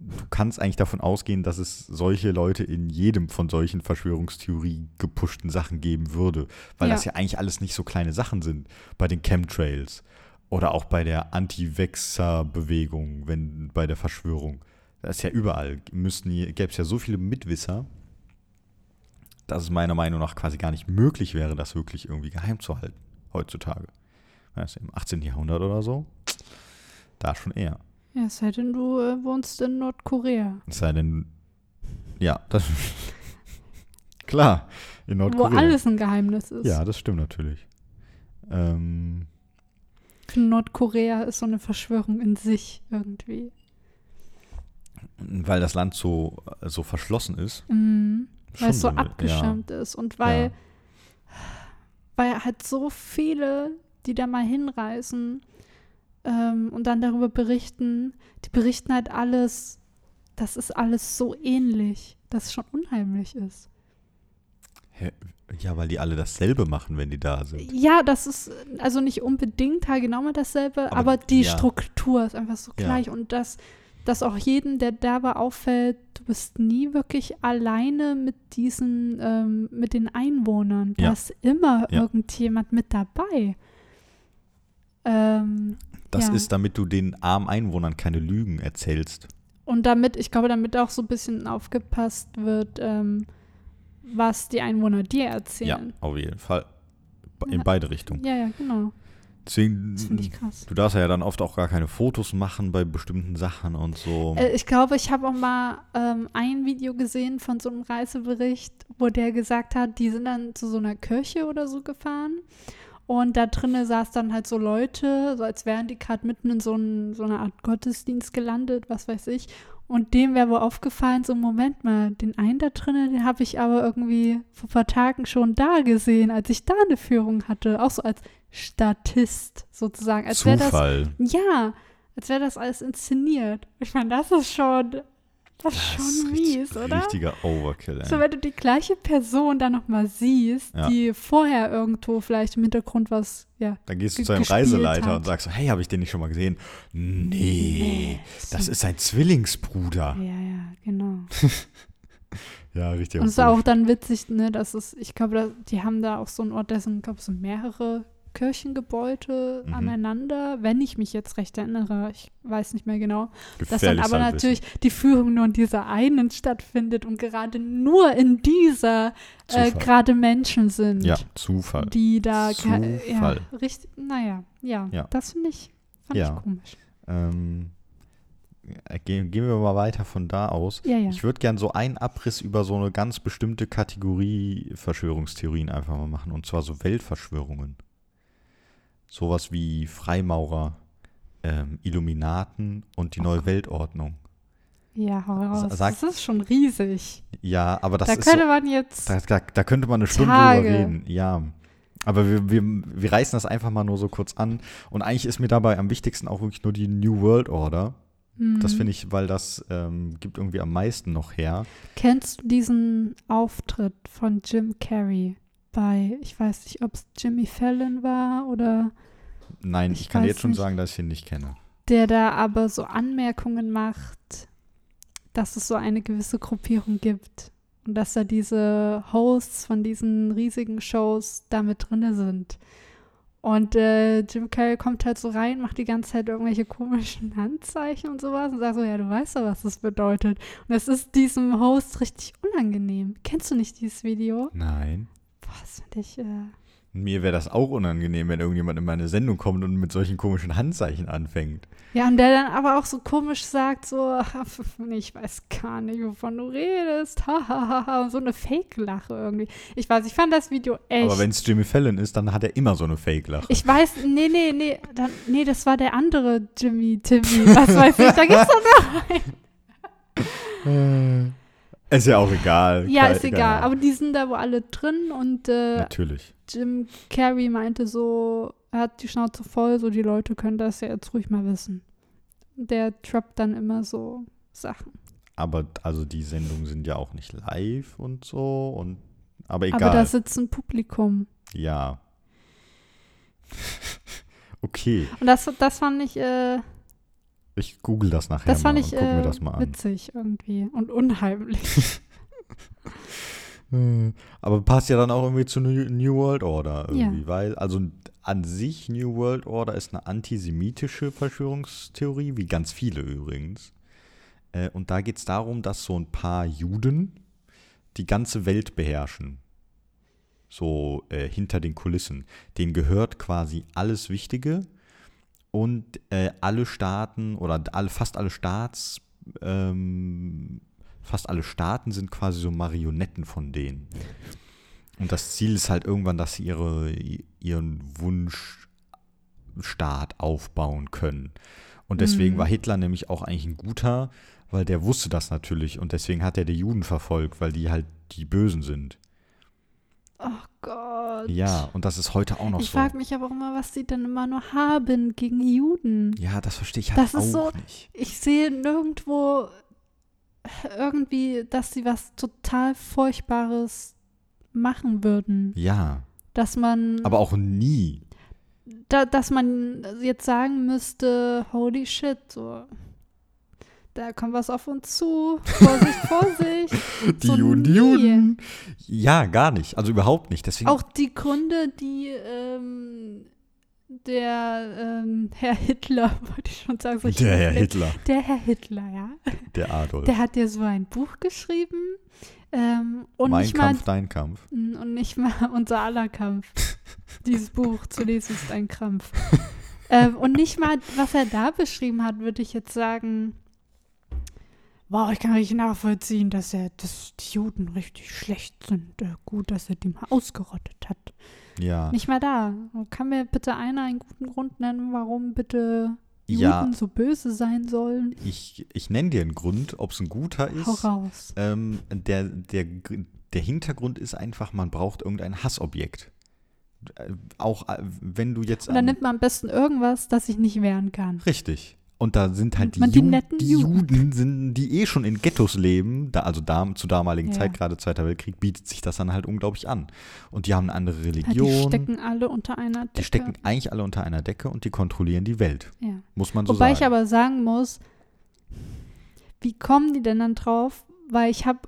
A: du kannst eigentlich davon ausgehen, dass es solche Leute in jedem von solchen Verschwörungstheorie gepushten Sachen geben würde. Weil
B: Ja.
A: das ja eigentlich alles nicht so kleine Sachen sind. Bei den Chemtrails oder auch bei der Anti-Vexer-Bewegung, wenn bei der Verschwörung. Das ist ja überall. Müssten, gäbe es ja so viele Mitwisser, dass es meiner Meinung nach quasi gar nicht möglich wäre, das wirklich irgendwie geheim zu halten heutzutage. Weißt du, Im 18. Jahrhundert oder so, da schon eher.
B: Ja, es sei denn, du äh, wohnst in Nordkorea.
A: Es sei denn, ja, das. Klar, in
B: Wo
A: Nordkorea.
B: alles ein Geheimnis ist.
A: Ja, das stimmt natürlich. Ähm,
B: Nordkorea ist so eine Verschwörung in sich irgendwie.
A: weil das Land so, so verschlossen ist.
B: Mhm. Weil es so abgeschirmt ist und weil,
A: Ja.
B: weil halt so viele, die da mal hinreisen ähm, und dann darüber berichten, die berichten halt alles, das ist alles so ähnlich, dass es schon unheimlich ist.
A: Ja, weil die alle dasselbe machen, wenn die da sind.
B: Ja, das ist also nicht unbedingt genau mal dasselbe,
A: Aber,
B: aber, die
A: ja.
B: Struktur ist einfach so
A: Ja.
B: gleich und das, dass auch jedem, der da war, auffällt, du bist nie wirklich alleine mit diesen, ähm, mit den Einwohnern. Da
A: Ja.
B: ist immer
A: Ja.
B: irgendjemand mit dabei. Ähm,
A: Das
B: Ja.
A: ist, damit du den armen Einwohnern keine Lügen erzählst.
B: und damit, ich glaube, damit auch so ein bisschen aufgepasst wird, ähm, was die Einwohner dir
A: Ja,
B: erzählen.
A: auf jeden Fall. In
B: Ja.
A: beide Richtungen.
B: Ja, ja, genau.
A: Deswegen,
B: Das finde ich krass.
A: du darfst ja dann oft auch gar keine Fotos machen bei bestimmten Sachen und so.
B: Äh, ich glaube, ich habe auch mal ähm, ein Video gesehen von so einem Reisebericht, wo der gesagt hat, die sind dann zu so einer Kirche oder so gefahren Und da drinnen saß dann halt so Leute, so als wären die gerade mitten in so, ein, so einer Art Gottesdienst gelandet, was weiß ich. Und dem wäre wohl aufgefallen, so Moment mal, den einen da drinnen, den habe ich aber irgendwie vor ein paar Tagen schon da gesehen, als ich da eine Führung hatte. Auch so als Statist sozusagen. Als wäre das,
A: Zufall.
B: ja, als wäre das alles inszeniert. Ich meine, das ist schon, das ist schon
A: richtig-
B: mies, oder?
A: Richtiger Overkill, ey.
B: So, wenn du die gleiche Person da nochmal siehst,
A: Ja.
B: die vorher irgendwo vielleicht im Hintergrund was, ja.
A: Dann gehst du zu einem Reiseleiter
B: hat.
A: und sagst so, hey, habe ich den nicht schon mal gesehen? Nee,
B: Nee,
A: das ist sein Zwillingsbruder.
B: Ja, ja, genau.
A: Ja, richtig.
B: Und es ist auch dann witzig, ne, dass es, ich glaube, die haben da auch so einen Ort, sind, glaube so mehrere Kirchengebäude
A: Mhm.
B: aneinander, wenn ich mich jetzt recht erinnere. Ich weiß nicht mehr genau. Dass dann aber natürlich die Führung nur in dieser einen stattfindet und gerade nur in dieser äh,
A: Zufall.
B: gerade Menschen sind.
A: Ja, Zufall.
B: die da ge- ja,
A: Zufall.
B: richtig, naja, ja,
A: Ja.
B: das finde ich, fand
A: Ja.
B: ich komisch.
A: Ähm, äh, gehen, gehen wir mal weiter von da aus.
B: Ja, ja.
A: Ich würde gern so einen Abriss über so eine ganz bestimmte Kategorie Verschwörungstheorien einfach mal machen, und zwar so Weltverschwörungen. Sowas wie Freimaurer, ähm, Illuminaten und die neue Weltordnung.
B: Ja, hau raus.
A: sag-
B: das ist schon riesig.
A: Ja, aber das
B: da
A: ist
B: könnte
A: so,
B: man jetzt,
A: da, da, da könnte man eine Stunde
B: Tage.
A: drüber reden. Ja. Aber wir, wir, wir reißen das einfach mal nur so kurz an. Und eigentlich ist mir dabei am wichtigsten auch wirklich nur die New World Order. Das
B: hm,
A: finde ich, weil das ähm, gibt irgendwie am meisten noch her.
B: kennst du diesen Auftritt von Jim Carrey bei, ich weiß nicht, ob es Jimmy Fallon war oder
A: Nein, ich,
B: Ich
A: kann jetzt schon
B: nicht.
A: sagen, dass ich ihn nicht kenne.
B: der da aber so Anmerkungen macht, dass es so eine gewisse Gruppierung gibt und dass da diese Hosts von diesen riesigen Shows da mit drinne sind. Und äh, Jim Carrey kommt halt so rein, macht die ganze Zeit irgendwelche komischen Handzeichen und sowas und sagt so, ja, du weißt doch, was das bedeutet. Und es ist diesem Host richtig unangenehm. Kennst du nicht dieses Video?
A: Nein.
B: Das finde ich, äh,
A: Mir wäre das auch unangenehm, wenn irgendjemand in meine Sendung kommt und mit solchen komischen Handzeichen anfängt.
B: Ja, und der dann aber auch so komisch sagt, so, ich weiß gar nicht, wovon du redest, hahaha, und so eine Fake-Lache irgendwie. Ich weiß, ich fand das Video echt.
A: Aber wenn es Jimmy Fallon ist, dann hat er immer so eine Fake-Lache.
B: ich weiß, nee, nee, nee, dann, nee, das war der andere Jimmy, Timmy, was weiß ich, da gibt's doch noch
A: Ist ja auch egal.
B: Ja, ist egal,
A: Ahnung.
B: aber die sind da wohl alle drin und äh,
A: Natürlich.
B: Jim Carrey meinte so, er hat die Schnauze voll, so die Leute können das ja jetzt ruhig mal wissen. Der droppt dann immer so Sachen.
A: Aber also die Sendungen sind ja auch nicht live und so und aber egal.
B: Aber da sitzt ein Publikum.
A: ja. okay,
B: Und das, das fand ich, äh,
A: ich google das nachher
B: das fand
A: mal
B: ich
A: und guck mir
B: äh,
A: das mal an.
B: witzig irgendwie und unheimlich.
A: Aber passt ja dann auch irgendwie zu New, World Order
B: Ja.
A: irgendwie, weil, also an sich New World Order ist eine antisemitische Verschwörungstheorie, wie ganz viele übrigens. Äh, und da geht es darum, dass so ein paar Juden die ganze Welt beherrschen. So äh, hinter den Kulissen. Denen gehört quasi alles Wichtige und äh, alle Staaten oder alle, fast alle Staats, ähm, fast alle Staaten sind quasi so Marionetten von denen. Und das Ziel ist halt irgendwann, dass sie ihre, ihren Wunschstaat aufbauen können. Und deswegen
B: Mhm.
A: war Hitler nämlich auch eigentlich ein guter, weil der wusste das natürlich und deswegen hat er die Juden verfolgt, weil die halt die Bösen sind.
B: Oh Gott.
A: Ja, und das ist heute auch noch
B: ich
A: so.
B: frage mich aber auch immer, was die dann immer nur haben gegen Juden.
A: Ja, das verstehe ich halt
B: Das ist
A: auch
B: so-
A: nicht.
B: Ich sehe nirgendwo irgendwie, dass sie was total Furchtbares machen würden.
A: Ja,
B: Dass man,
A: aber auch nie.
B: da, dass man jetzt sagen müsste, holy shit, so. Da kommt was auf uns zu. Vorsicht, Vorsicht.
A: Die
B: So
A: Juden, die. Juden. Ja, gar nicht. Also überhaupt nicht. Deswegen,
B: Auch die Gründe, die ähm, der ähm, Herr Hitler, wollte ich schon sagen, so ich
A: der Herr
B: bin-
A: Hitler,
B: Der Herr Hitler, ja.
A: der Adolf.
B: Der hat ja so ein Buch geschrieben. Ähm, und
A: mein
B: nicht
A: Kampf,
B: mal
A: dein Kampf.
B: Und nicht mal unser aller Kampf. Dieses Buch zu lesen ist ein Krampf. ähm, und nicht mal, was er da beschrieben hat, würde ich jetzt sagen, wow, ich kann richtig nachvollziehen, dass er, dass die Juden richtig schlecht sind. Äh, gut, dass er die mal ausgerottet hat.
A: Ja.
B: Nicht mal da. Kann mir bitte einer einen guten Grund nennen, warum bitte Juden
A: Ja.
B: so böse sein sollen?
A: Ich, ich nenne dir einen Grund, ob es ein guter ist.
B: Hau raus.
A: Ähm, der, der, der Hintergrund ist einfach, man braucht irgendein Hassobjekt. Äh, Auch äh, wenn du jetzt.
B: Und dann
A: an-
B: nimmt man am besten irgendwas, das ich nicht wehren kann.
A: Richtig. Und da sind halt die, Ju die
B: Juden.
A: Sind, die eh schon in Ghettos leben, da, also da, zu damaligen
B: Ja.
A: Zeit, gerade Zweiter Weltkrieg, bietet sich das dann halt unglaublich an. Und die haben eine andere
B: Ja,
A: Religion.
B: die stecken alle unter einer Decke.
A: die stecken eigentlich alle unter einer Decke und die kontrollieren die Welt.
B: ja.
A: Muss man so
B: Wobei
A: sagen.
B: ich aber sagen muss, wie kommen die denn dann drauf? Weil ich habe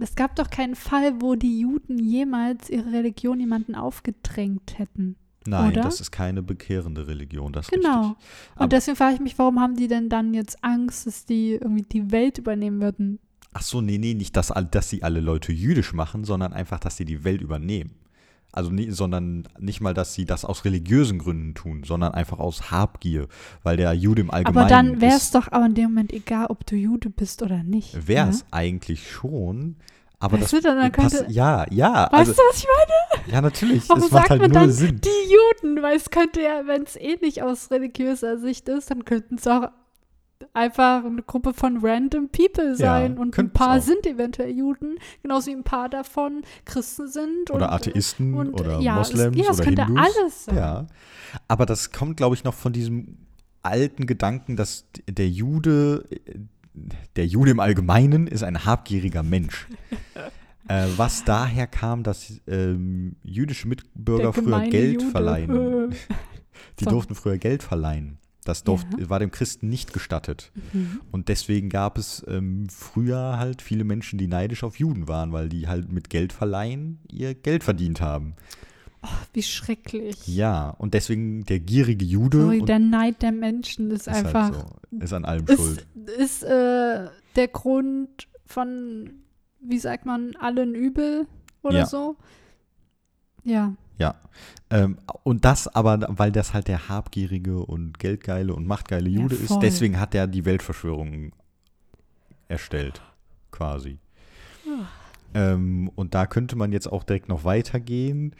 B: es gab doch keinen Fall, wo die Juden jemals ihre Religion jemanden aufgedrängt hätten.
A: Nein,
B: oder?
A: das ist keine bekehrende Religion, das
B: Genau.
A: richtig. Aber-
B: Und deswegen frage ich mich, warum haben die denn dann jetzt Angst, dass die irgendwie die Welt übernehmen würden?
A: Ach so, nee, nee, nicht, dass, dass sie alle Leute jüdisch machen, sondern einfach, dass sie die Welt übernehmen. Also nie, sondern nicht mal, dass sie das aus religiösen Gründen tun, sondern einfach aus Habgier, weil der Jude im Allgemeinen
B: Aber dann wäre es doch aber in dem Moment egal, ob du Jude bist oder nicht.
A: wäre
B: ne?
A: es eigentlich schon, aber
B: Weißt
A: das
B: du, dann könnte-
A: ja, ja,
B: Weißt
A: also,
B: du, was ich meine?
A: ja, natürlich,
B: Warum
A: es macht
B: sagt
A: halt
B: man dann
A: Sinn.
B: die Juden? Weil es könnte ja, wenn es eh nicht aus religiöser Sicht ist, dann könnten es auch einfach eine Gruppe von random people sein. und ein paar sind eventuell Juden, genauso wie ein paar davon Christen sind.
A: Oder
B: und,
A: Atheisten
B: und,
A: oder
B: ja,
A: Moslems
B: es, ja, es
A: oder
B: könnte
A: Hindus.
B: alles sein.
A: Ja, aber das kommt, glaube ich, noch von diesem alten Gedanken, dass der Jude, der Jude im Allgemeinen ist ein habgieriger Mensch. äh, was daher kam, dass ähm, jüdische Mitbürger früher Geld
B: Jude.
A: verleihen. Die
B: So.
A: durften früher Geld verleihen. Das durft, war dem Christen nicht gestattet.
B: Mhm.
A: Und deswegen gab es ähm, früher halt viele Menschen, die neidisch auf Juden waren, weil die halt mit Geld verleihen ihr Geld verdient haben.
B: Wie schrecklich.
A: Ja, und deswegen der gierige Jude
B: Sorry, der Neid der Menschen ist,
A: ist
B: einfach,
A: halt so, ist an allem
B: ist,
A: schuld.
B: ist äh, der Grund von, wie sagt man, allen Übel oder
A: Ja.
B: so. Ja.
A: Ja. Ähm, und das aber, weil das halt der habgierige und geldgeile und machtgeile
B: Ja,
A: Jude ist,
B: voll.
A: deswegen hat er die Weltverschwörung erstellt, quasi.
B: Ah.
A: Ähm, und da könnte man jetzt auch direkt noch weitergehen.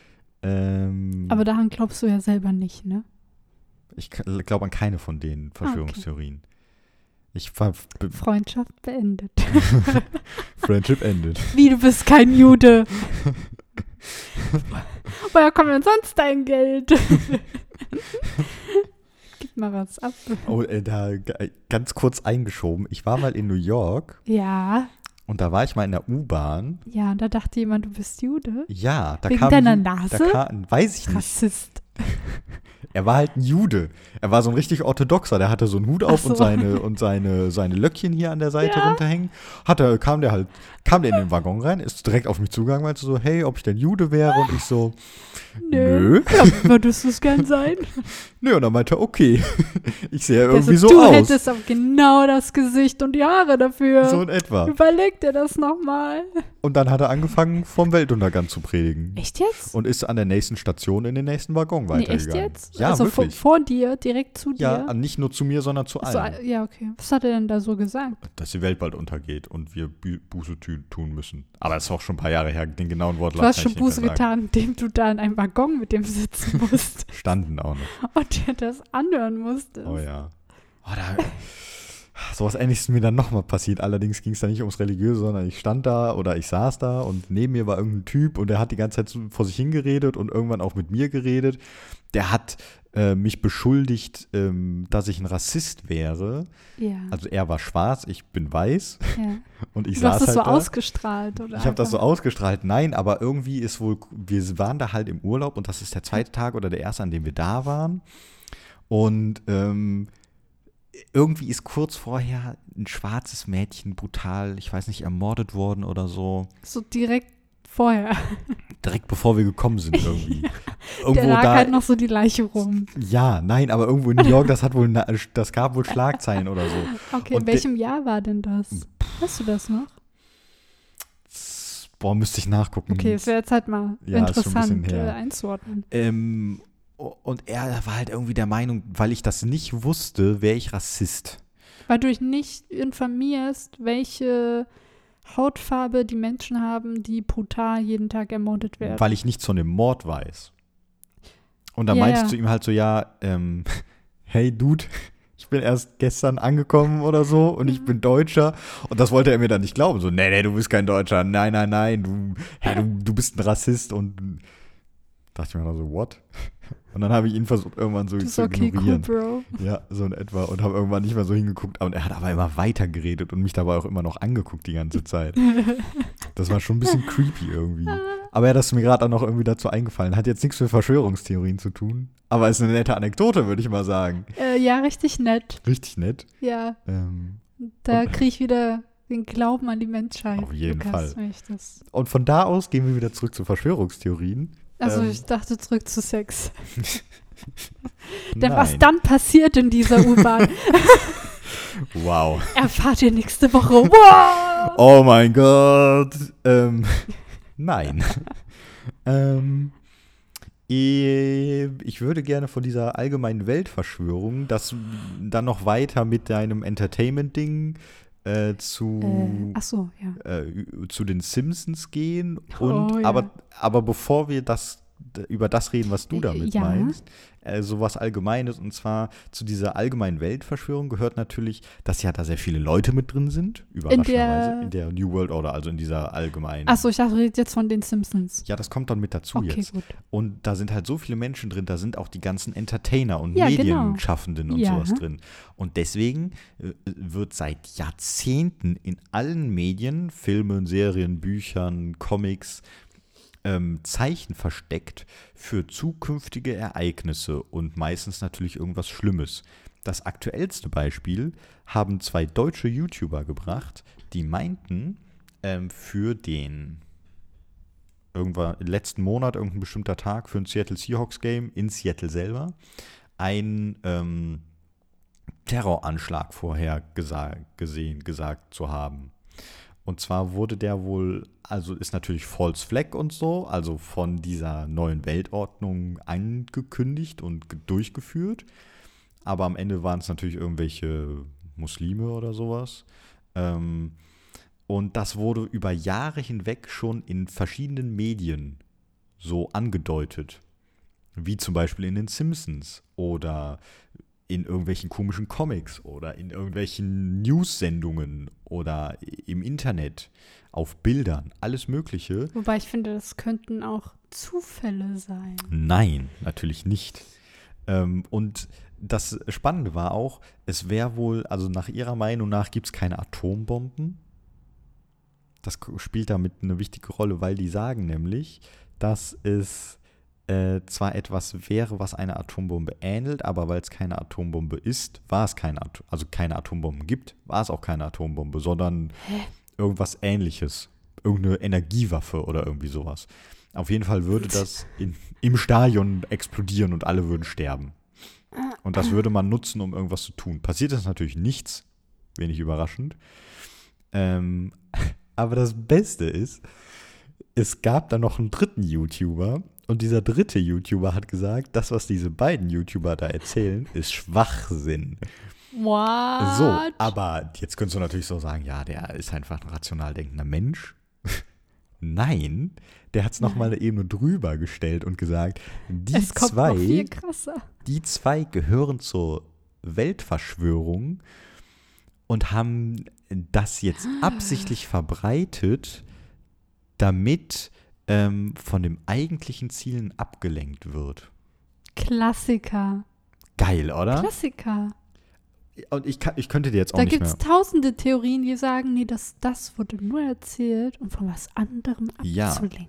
A: Ähm,
B: Aber daran glaubst du ja selber nicht, ne?
A: ich glaube an keine von den Verschwörungstheorien. Ich ver be-
B: Freundschaft beendet.
A: Friendship endet.
B: Wie, du bist kein Jude. Woher kommt denn sonst dein Geld? Gib mal was ab.
A: Oh, äh, da g- ganz kurz eingeschoben. Ich war mal in New York
B: Ja,
A: und da war ich mal in der U-Bahn.
B: ja, und da dachte jemand, du bist Jude.
A: Ja, da
B: Wegen
A: kam
B: deiner
A: Ju-
B: Nase?
A: Da kam, weiß ich nicht.
B: Rassist.
A: Er war halt ein Jude. Er war so ein richtig orthodoxer. Der hatte so einen Hut auf und
B: so.
A: seine und seine seine Löckchen hier an der Seite
B: Ja.
A: runterhängen. Hat er, kam der halt, kam der in den Waggon rein, ist direkt auf mich zugegangen, meinte so, hey, ob ich denn Jude wäre? Und ich so,
B: Nö.
A: nö.
B: Ja, würdest du es gern sein?
A: Nö, und dann meinte er, okay. Ich sehe ja irgendwie
B: so,
A: so
B: du
A: aus.
B: hättest aber genau das Gesicht und die Haare dafür.
A: So in etwa.
B: Überleg dir das nochmal.
A: Und dann hat er angefangen, vom Weltuntergang zu predigen.
B: Echt jetzt?
A: Und ist an der nächsten Station in den nächsten Waggon
B: Nee, echt
A: weitergegangen.
B: jetzt?
A: Ja,
B: also vor,
A: wirklich.
B: vor dir, direkt zu
A: ja,
B: dir?
A: nicht nur zu mir, sondern zu allen.
B: ja, okay. Was hat er denn da so gesagt?
A: Dass die Welt bald untergeht und wir Bu- Buße tun müssen. Aber das ist auch schon ein paar Jahre her. Den genauen Wortlaut
B: Du hast schon Buße getan, indem du da in einem Waggon mit dem sitzen musst
A: Standen auch noch.
B: und dir das anhören musstest.
A: Oh ja. Oh, da, sowas ähnliches ist mir dann nochmal passiert. Allerdings ging es da nicht ums Religiöse, sondern ich stand da oder ich saß da und neben mir war irgendein Typ und der hat die ganze Zeit vor sich hingeredet und irgendwann auch mit mir geredet. Der hat äh, mich beschuldigt, ähm, dass ich ein Rassist wäre.
B: Ja.
A: Also er war schwarz, ich bin weiß
B: ja.
A: und ich
B: Du
A: saß
B: hast das
A: halt
B: so
A: da.
B: ausgestrahlt, oder?
A: Ich habe das so ausgestrahlt. Nein, aber irgendwie ist wohl, wir waren da halt im Urlaub und das ist der zweite Tag oder der erste, an dem wir da waren. Und ähm, irgendwie ist kurz vorher ein schwarzes Mädchen brutal, ich weiß nicht, ermordet worden oder so.
B: So direkt vorher.
A: Direkt bevor wir gekommen sind irgendwie.
B: Der
A: Irgendwo
B: lag
A: da.
B: halt noch so die Leiche rum.
A: ja, nein, aber irgendwo in New York, das hat wohl, das gab wohl Schlagzeilen oder so.
B: Okay,
A: Und
B: in welchem Jahr war denn das? Weißt du das noch?
A: Boah, müsste ich nachgucken.
B: Okay, es wäre jetzt halt mal
A: Ja, schon ein
B: interessant äh, einzuordnen.
A: Ähm, und er war halt irgendwie der Meinung, weil ich das nicht wusste, wäre ich Rassist.
B: Weil du dich nicht informierst, welche Hautfarbe die Menschen haben, die brutal jeden Tag ermordet werden.
A: Weil ich nichts von dem Mord weiß. Und dann
B: Ja,
A: meinte ich zu ihm halt so, ja, ähm, hey Dude, ich bin erst gestern angekommen oder so und ich bin Deutscher. Und das wollte er mir dann nicht glauben. So, nee, nee, du bist kein Deutscher. Nein, nein, nein, du, hey, du, du bist ein Rassist. Und dachte ich mir dann so, what? Und dann habe ich ihn versucht, irgendwann so
B: das
A: zu
B: okay, cool,
A: ignorieren.
B: Bro.
A: Ja, so in etwa. Und habe irgendwann nicht mehr so hingeguckt. Und er hat aber immer weiter geredet und mich dabei auch immer noch angeguckt die ganze Zeit. Das war schon ein bisschen creepy irgendwie. Aber ja, das ist mir gerade auch noch irgendwie dazu eingefallen. Hat jetzt nichts mit Verschwörungstheorien zu tun. Aber ist eine nette Anekdote, würde ich mal sagen.
B: Äh, ja, richtig nett.
A: Richtig nett.
B: Ja,
A: Ähm,
B: da kriege ich wieder den Glauben an die Menschheit.
A: Auf jeden
B: Lukas,
A: Fall. und von da aus gehen wir wieder zurück zu Verschwörungstheorien.
B: Also
A: Ähm,
B: ich dachte zurück zu Sex. Denn
A: Nein.
B: was dann passiert in dieser U-Bahn,
A: Wow.
B: erfahrt ihr nächste Woche. Wow!
A: Oh mein Gott. Ähm, nein. ähm, eh, ich würde gerne von dieser allgemeinen Weltverschwörung das dann noch weiter mit deinem Entertainment-Ding äh, zu,
B: Äh, so, ja.
A: äh, zu den Simpsons gehen. Und,
B: Oh, ja.
A: aber, aber bevor wir das über das reden, was du
B: Äh,
A: damit
B: ja.
A: meinst, äh, sowas Allgemeines. Und zwar zu dieser allgemeinen Weltverschwörung gehört natürlich, dass ja da sehr viele Leute mit drin sind, überraschenderweise,
B: der-
A: in der New World Order, also in dieser allgemeinen.
B: Achso, ich dachte, jetzt von den Simpsons.
A: Ja, das kommt dann mit dazu
B: Okay,
A: jetzt.
B: gut.
A: Und da sind halt so viele Menschen drin, da sind auch die ganzen Entertainer und
B: Ja, genau.
A: Medienschaffenden und
B: Ja.
A: sowas drin. Und deswegen äh, wird seit Jahrzehnten in allen Medien, Filmen, Serien, Büchern, Comics, ähm, Zeichen versteckt für zukünftige Ereignisse und meistens natürlich irgendwas Schlimmes. Das aktuellste Beispiel haben zwei deutsche YouTuber gebracht, die meinten, ähm, für den irgendwann letzten Monat, irgendein bestimmter Tag für ein Seattle Seahawks Game in Seattle selber, ein ähm, Terroranschlag vorher gesa gesehen, gesagt zu haben. Und zwar wurde der wohl, also ist natürlich False Flag und so, also von dieser neuen Weltordnung angekündigt und ge- durchgeführt. Aber am Ende waren es natürlich irgendwelche Muslime oder sowas. Ähm, und das wurde über Jahre hinweg schon in verschiedenen Medien so angedeutet. Wie zum Beispiel in den Simpsons oder in irgendwelchen komischen Comics oder in irgendwelchen News-Sendungen oder im Internet, auf Bildern, alles Mögliche.
B: Wobei ich finde, das könnten auch Zufälle sein.
A: Nein, natürlich nicht. Ähm, und das Spannende war auch, es wäre wohl, also nach ihrer Meinung nach gibt es keine Atombomben. Das spielt damit eine wichtige Rolle, weil die sagen nämlich, dass es äh, zwar etwas wäre, was einer Atombombe ähnelt, aber weil es keine Atombombe ist, war es keine, Atom also keine Atombomben gibt, war es auch keine Atombombe, sondern irgendwas ähnliches. Irgendeine Energiewaffe oder irgendwie sowas. Auf jeden Fall würde das in, im Stadion explodieren und alle würden sterben. Und das würde man nutzen, um irgendwas zu tun. Passiert ist natürlich nichts, wenig überraschend. Ähm, aber das Beste ist, es gab da noch einen dritten YouTuber und dieser dritte YouTuber hat gesagt, das, was diese beiden YouTuber da erzählen, ist Schwachsinn.
B: What?
A: So, aber jetzt könntest du natürlich so sagen, ja, der ist einfach ein rational denkender Mensch. Nein, der hat es nochmal eine Ebene drüber gestellt und gesagt, die zwei, die zwei gehören zur Weltverschwörung und haben das jetzt absichtlich verbreitet, damit ähm, von dem eigentlichen Zielen abgelenkt wird.
B: Klassiker.
A: Geil, oder?
B: Klassiker.
A: Und ich, kann, ich könnte dir jetzt auch
B: Da
A: nicht
B: gibt
A: mehr.
B: es tausende Theorien, die sagen, nee, das, das wurde nur erzählt, um von was anderem
A: Ja.
B: abzulenken.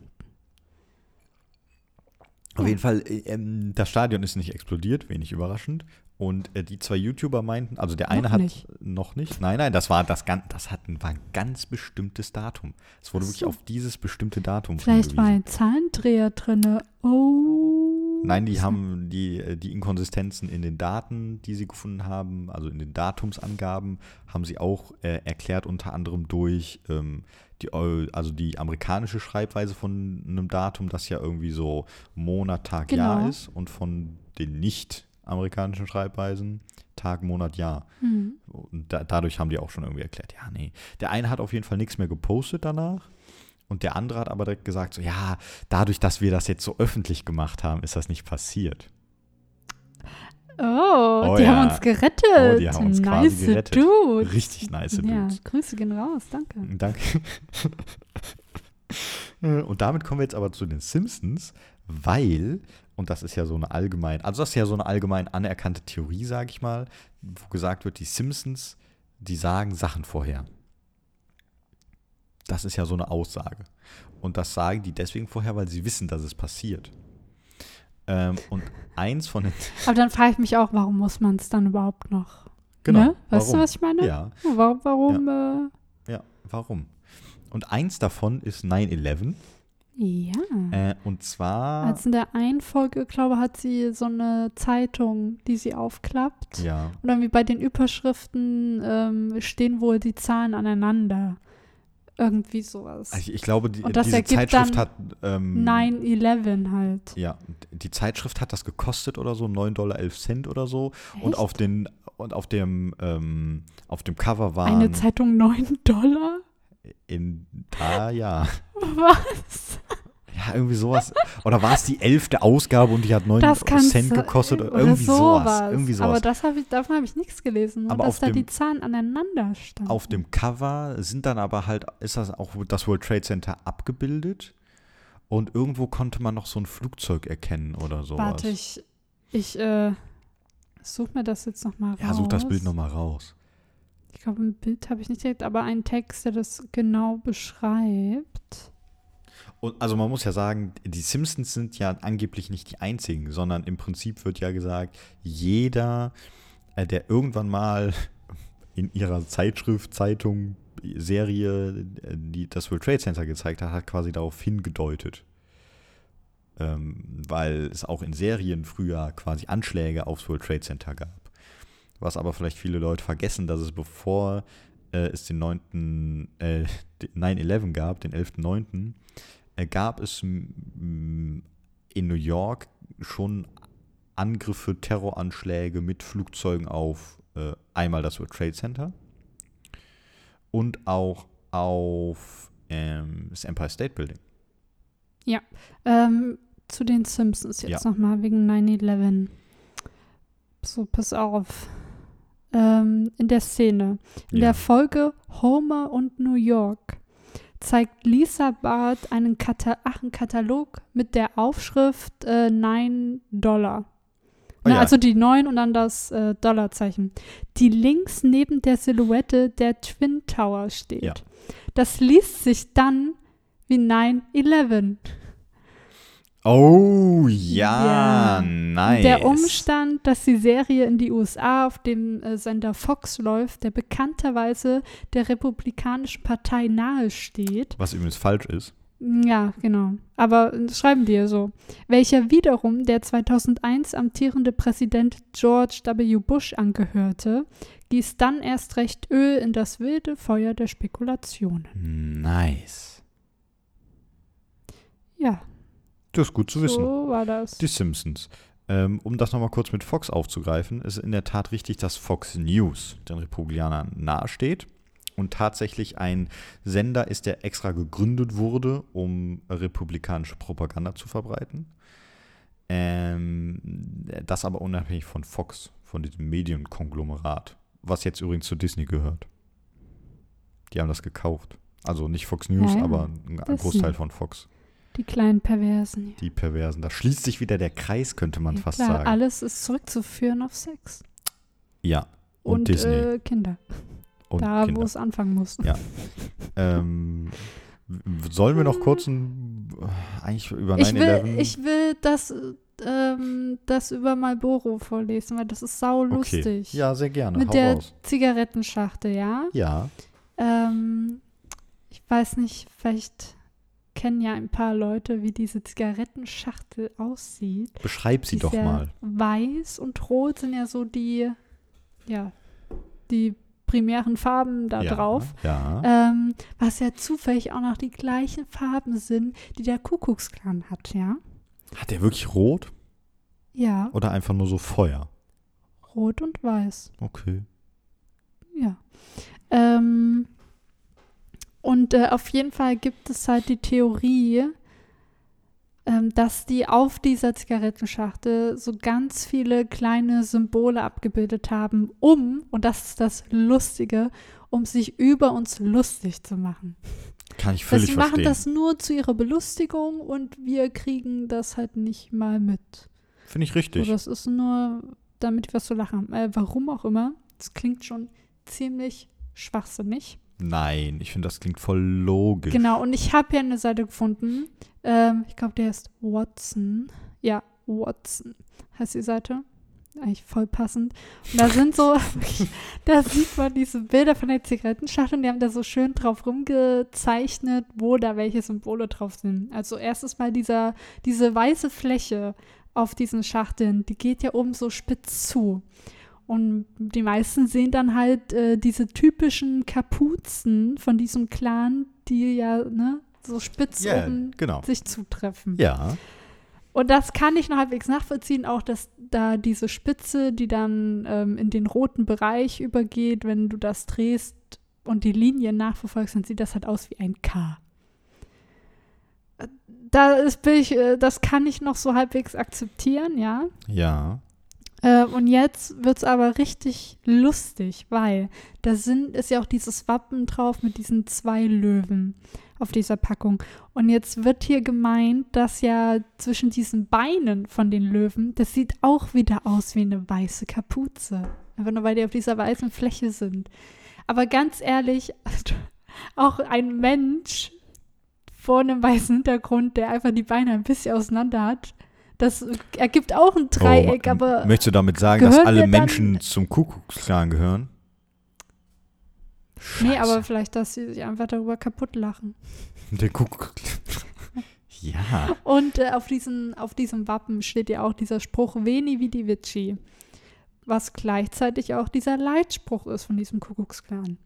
A: Auf
B: Ja.
A: jeden Fall, äh, ähm, das Stadion ist nicht explodiert, wenig überraschend. Und äh, die zwei YouTuber meinten, also der eine
B: Noch
A: hat
B: nicht.
A: noch nicht. Nein, nein, das war das gan- das hat, ein- war ein ganz bestimmtes Datum. Es wurde
B: Ach
A: wirklich
B: so.
A: auf dieses bestimmte Datum
B: Vielleicht war ein Zahlendreher drinne. Oh.
A: Nein, die haben die, äh, die Inkonsistenzen in den Daten, die sie gefunden haben, also in den Datumsangaben, haben sie auch äh, erklärt, unter anderem durch ähm, die, also die amerikanische Schreibweise von einem Datum, das ja irgendwie so Monat, Tag, Jahr
B: Genau.
A: ist, und von den nicht amerikanischen Schreibweisen. Tag, Monat, Jahr.
B: Hm.
A: Und da, dadurch haben die auch schon irgendwie erklärt, ja, nee. Der eine hat auf jeden Fall nichts mehr gepostet danach. Und der andere hat aber direkt gesagt, so, ja, dadurch, dass wir das jetzt so öffentlich gemacht haben, ist das nicht passiert.
B: Oh,
A: Oh
B: die
A: ja.
B: haben uns gerettet.
A: Oh, die haben uns quasi
B: nice
A: gerettet.
B: Dude.
A: Richtig nice
B: Ja,
A: Dudes.
B: Grüße gehen raus, danke.
A: Danke. Und damit kommen wir jetzt aber zu den Simpsons, weil, und das ist ja so eine allgemein, also das ist ja so eine allgemein anerkannte Theorie, sage ich mal, wo gesagt wird, die Simpsons, die sagen Sachen vorher. Das ist ja so eine Aussage. Und das sagen die deswegen vorher, weil sie wissen, dass es passiert. Ähm, und eins von den.
B: Aber dann frage ich mich auch, warum muss man es dann überhaupt noch?
A: Genau.
B: Ne? Weißt
A: warum?
B: du, was ich meine?
A: Ja,
B: Warum, warum äh,
A: ja, warum? Und eins davon ist 9-11.
B: Ja.
A: Äh, und zwar.
B: Als in der einen Folge, glaube hat sie so eine Zeitung, die sie aufklappt.
A: ja.
B: Und dann wie bei den Überschriften ähm, stehen wohl die Zahlen aneinander. Irgendwie sowas.
A: Also ich, ich glaube, die,
B: Und das
A: diese Zeitschrift
B: dann
A: hat. Ähm,
B: 9-11 halt.
A: Ja, die Zeitschrift hat das gekostet oder so, 9,11 Dollar Cent oder so. Und
B: Echt?
A: auf den und auf dem ähm, auf dem Cover waren
B: Eine Zeitung 9 Dollar?
A: In da ja.
B: Was?
A: Ja, irgendwie sowas. Oder war es die elfte Ausgabe und die hat 9
B: Das kann
A: Cent gekostet oder irgendwie sowas. Irgendwie sowas.
B: Aber das hab ich, davon habe ich nichts gelesen.
A: Aber
B: dass da
A: dem-
B: die Zahlen aneinander standen.
A: Auf dem Cover sind dann aber halt, ist das auch das World Trade Center abgebildet. Und irgendwo konnte man noch so ein Flugzeug erkennen oder sowas.
B: Warte, ich, ich äh, suche mir das jetzt nochmal raus.
A: ja, such das Bild nochmal raus.
B: Ich glaube, ein Bild habe ich nicht direkt, aber einen Text, der das genau beschreibt.
A: Und also man muss ja sagen, die Simpsons sind ja angeblich nicht die einzigen, sondern im Prinzip wird ja gesagt, jeder, äh, der irgendwann mal in ihrer Zeitschrift, Zeitung, Serie, äh, die das World Trade Center gezeigt hat, hat quasi darauf hingedeutet. Ähm, weil es auch in Serien früher quasi Anschläge aufs World Trade Center gab. Was aber vielleicht viele Leute vergessen, dass es bevor äh, es den 9. Äh, den 9-11 gab, den 11.9., äh, gab es in New York schon Angriffe, Terroranschläge mit Flugzeugen auf äh, einmal das World Trade Center und auch auf ähm, das Empire State Building.
B: Ähm, zu den Simpsons jetzt
A: Ja.
B: nochmal wegen 9-11. So, pass auf. In der Szene. In
A: Ja.
B: der Folge Homer und New York zeigt Lisa Barth einen, Kata ach, einen Katalog mit der Aufschrift äh, 9 Dollar.
A: Oh
B: Ne,
A: ja.
B: Also die 9 und dann das äh, Dollarzeichen. Die links neben der Silhouette der Twin Tower steht.
A: Ja.
B: Das liest sich dann wie 9-11.
A: Oh ja,
B: Ja.
A: nice.
B: Der Umstand, dass die Serie in die USA auf dem äh, Sender Fox läuft, der bekannterweise der Republikanischen Partei nahesteht.
A: Was übrigens falsch ist.
B: Ja, genau. Aber äh, schreiben ja so. Welcher wiederum der 2001 amtierende Präsident George W. Bush angehörte, gießt dann erst recht Öl in das wilde Feuer der Spekulationen.
A: Nice.
B: Ja,
A: Das ist gut zu wissen.
B: so war das.
A: Die Simpsons. Ähm, um das nochmal kurz mit Fox aufzugreifen, ist in der Tat richtig, dass Fox News den Republikanern nahesteht und tatsächlich ein Sender ist, der extra gegründet wurde, um republikanische Propaganda zu verbreiten. Ähm, das aber unabhängig von Fox, von diesem Medienkonglomerat, was jetzt übrigens zu Disney gehört. Die haben das gekauft. Also nicht Fox News,
B: Ja,
A: aber ein. Großteil von Fox.
B: Die kleinen Perversen.
A: Die Perversen. Da schließt sich wieder der Kreis, könnte man
B: Ja,
A: fast
B: klar,
A: sagen.
B: alles ist zurückzuführen auf Sex.
A: Ja. Und,
B: Und,
A: Disney.
B: Äh, Kinder.
A: und
B: da, wo es anfangen muss.
A: Ja. Ähm, sollen wir noch kurz ein, eigentlich über
B: Ich will,
A: 9-11?
B: ich will das, ähm, das über Marlboro vorlesen, weil das ist sau lustig.
A: Okay. Ja, sehr gerne.
B: Mit
A: Hau
B: der
A: raus.
B: Zigarettenschachtel, ja?
A: Ja.
B: Ähm, ich weiß nicht, vielleicht kennen ja ein paar Leute, wie diese Zigarettenschachtel aussieht.
A: Beschreib sie doch
B: ja
A: mal.
B: Weiß und Rot sind ja so die, ja, die primären Farben da
A: ja,
B: drauf.
A: Ja.
B: Ähm, was ja zufällig auch noch die gleichen Farben sind, die der Kuckucksklan hat, ja?
A: Hat der wirklich rot
B: Ja.
A: oder einfach nur so Feuer?
B: rot und weiß.
A: Okay.
B: Ja. Ähm, und äh, auf jeden Fall gibt es halt die Theorie, ähm, dass die auf dieser Zigarettenschachtel so ganz viele kleine Symbole abgebildet haben, um, und das ist das Lustige, um sich über uns lustig zu machen.
A: Kann ich völlig
B: sie machen
A: verstehen.
B: das nur zu ihrer Belustigung und wir kriegen das halt nicht mal mit.
A: Finde ich
B: So,
A: richtig.
B: das ist nur, damit wir was zu lachen haben. Äh, warum auch immer. Das klingt schon ziemlich schwachsinnig.
A: Nein, ich finde, das klingt voll logisch.
B: Genau, und ich habe hier eine Seite gefunden. Ähm, ich glaube, der ist Watson. Ja, Watson heißt die Seite. Eigentlich voll passend. Und da sind so, da sieht man diese Bilder von der Zigarettenschachtel und die haben da so schön drauf rumgezeichnet, wo da welche Symbole drauf sind. Also erstes mal dieser, diese weiße Fläche auf diesen Schachteln, die geht ja oben so spitz zu. Und die meisten sehen dann halt äh, diese typischen Kapuzen von diesem Clan, die ja ne, so spitz
A: Ja,
B: oben
A: genau.
B: sich zutreffen.
A: Ja,
B: Und das kann ich noch halbwegs nachvollziehen, auch dass da diese Spitze, die dann ähm, in den roten Bereich übergeht, wenn du das drehst und die Linie nachverfolgst, dann sieht das halt aus wie ein K. Äh, Da ist, bin ich, äh, das kann ich noch so halbwegs akzeptieren, ja.
A: ja.
B: Äh, und jetzt wird es aber richtig lustig, weil da sind, ist ja auch dieses Wappen drauf mit diesen zwei Löwen auf dieser Packung. Und jetzt wird hier gemeint, dass ja zwischen diesen Beinen von den Löwen, das sieht auch wieder aus wie eine weiße Kapuze. Einfach nur, weil die auf dieser weißen Fläche sind. Aber ganz ehrlich, auch ein Mensch vor einem weißen Hintergrund, der einfach die Beine ein bisschen auseinander hat, das ergibt auch ein Dreieck,
A: Oh,
B: aber
A: Möchtest du damit sagen, dass alle Menschen zum Kuckucksklan gehören?
B: Nee, aber
A: Scheiße.
B: vielleicht, dass sie sich einfach darüber kaputt lachen.
A: Der Kuckuck. ja.
B: Und äh, auf, diesen, auf diesem Wappen steht ja auch dieser Spruch Veni Vidi Vici, was gleichzeitig auch dieser Leitspruch ist von diesem Kuckucksklan.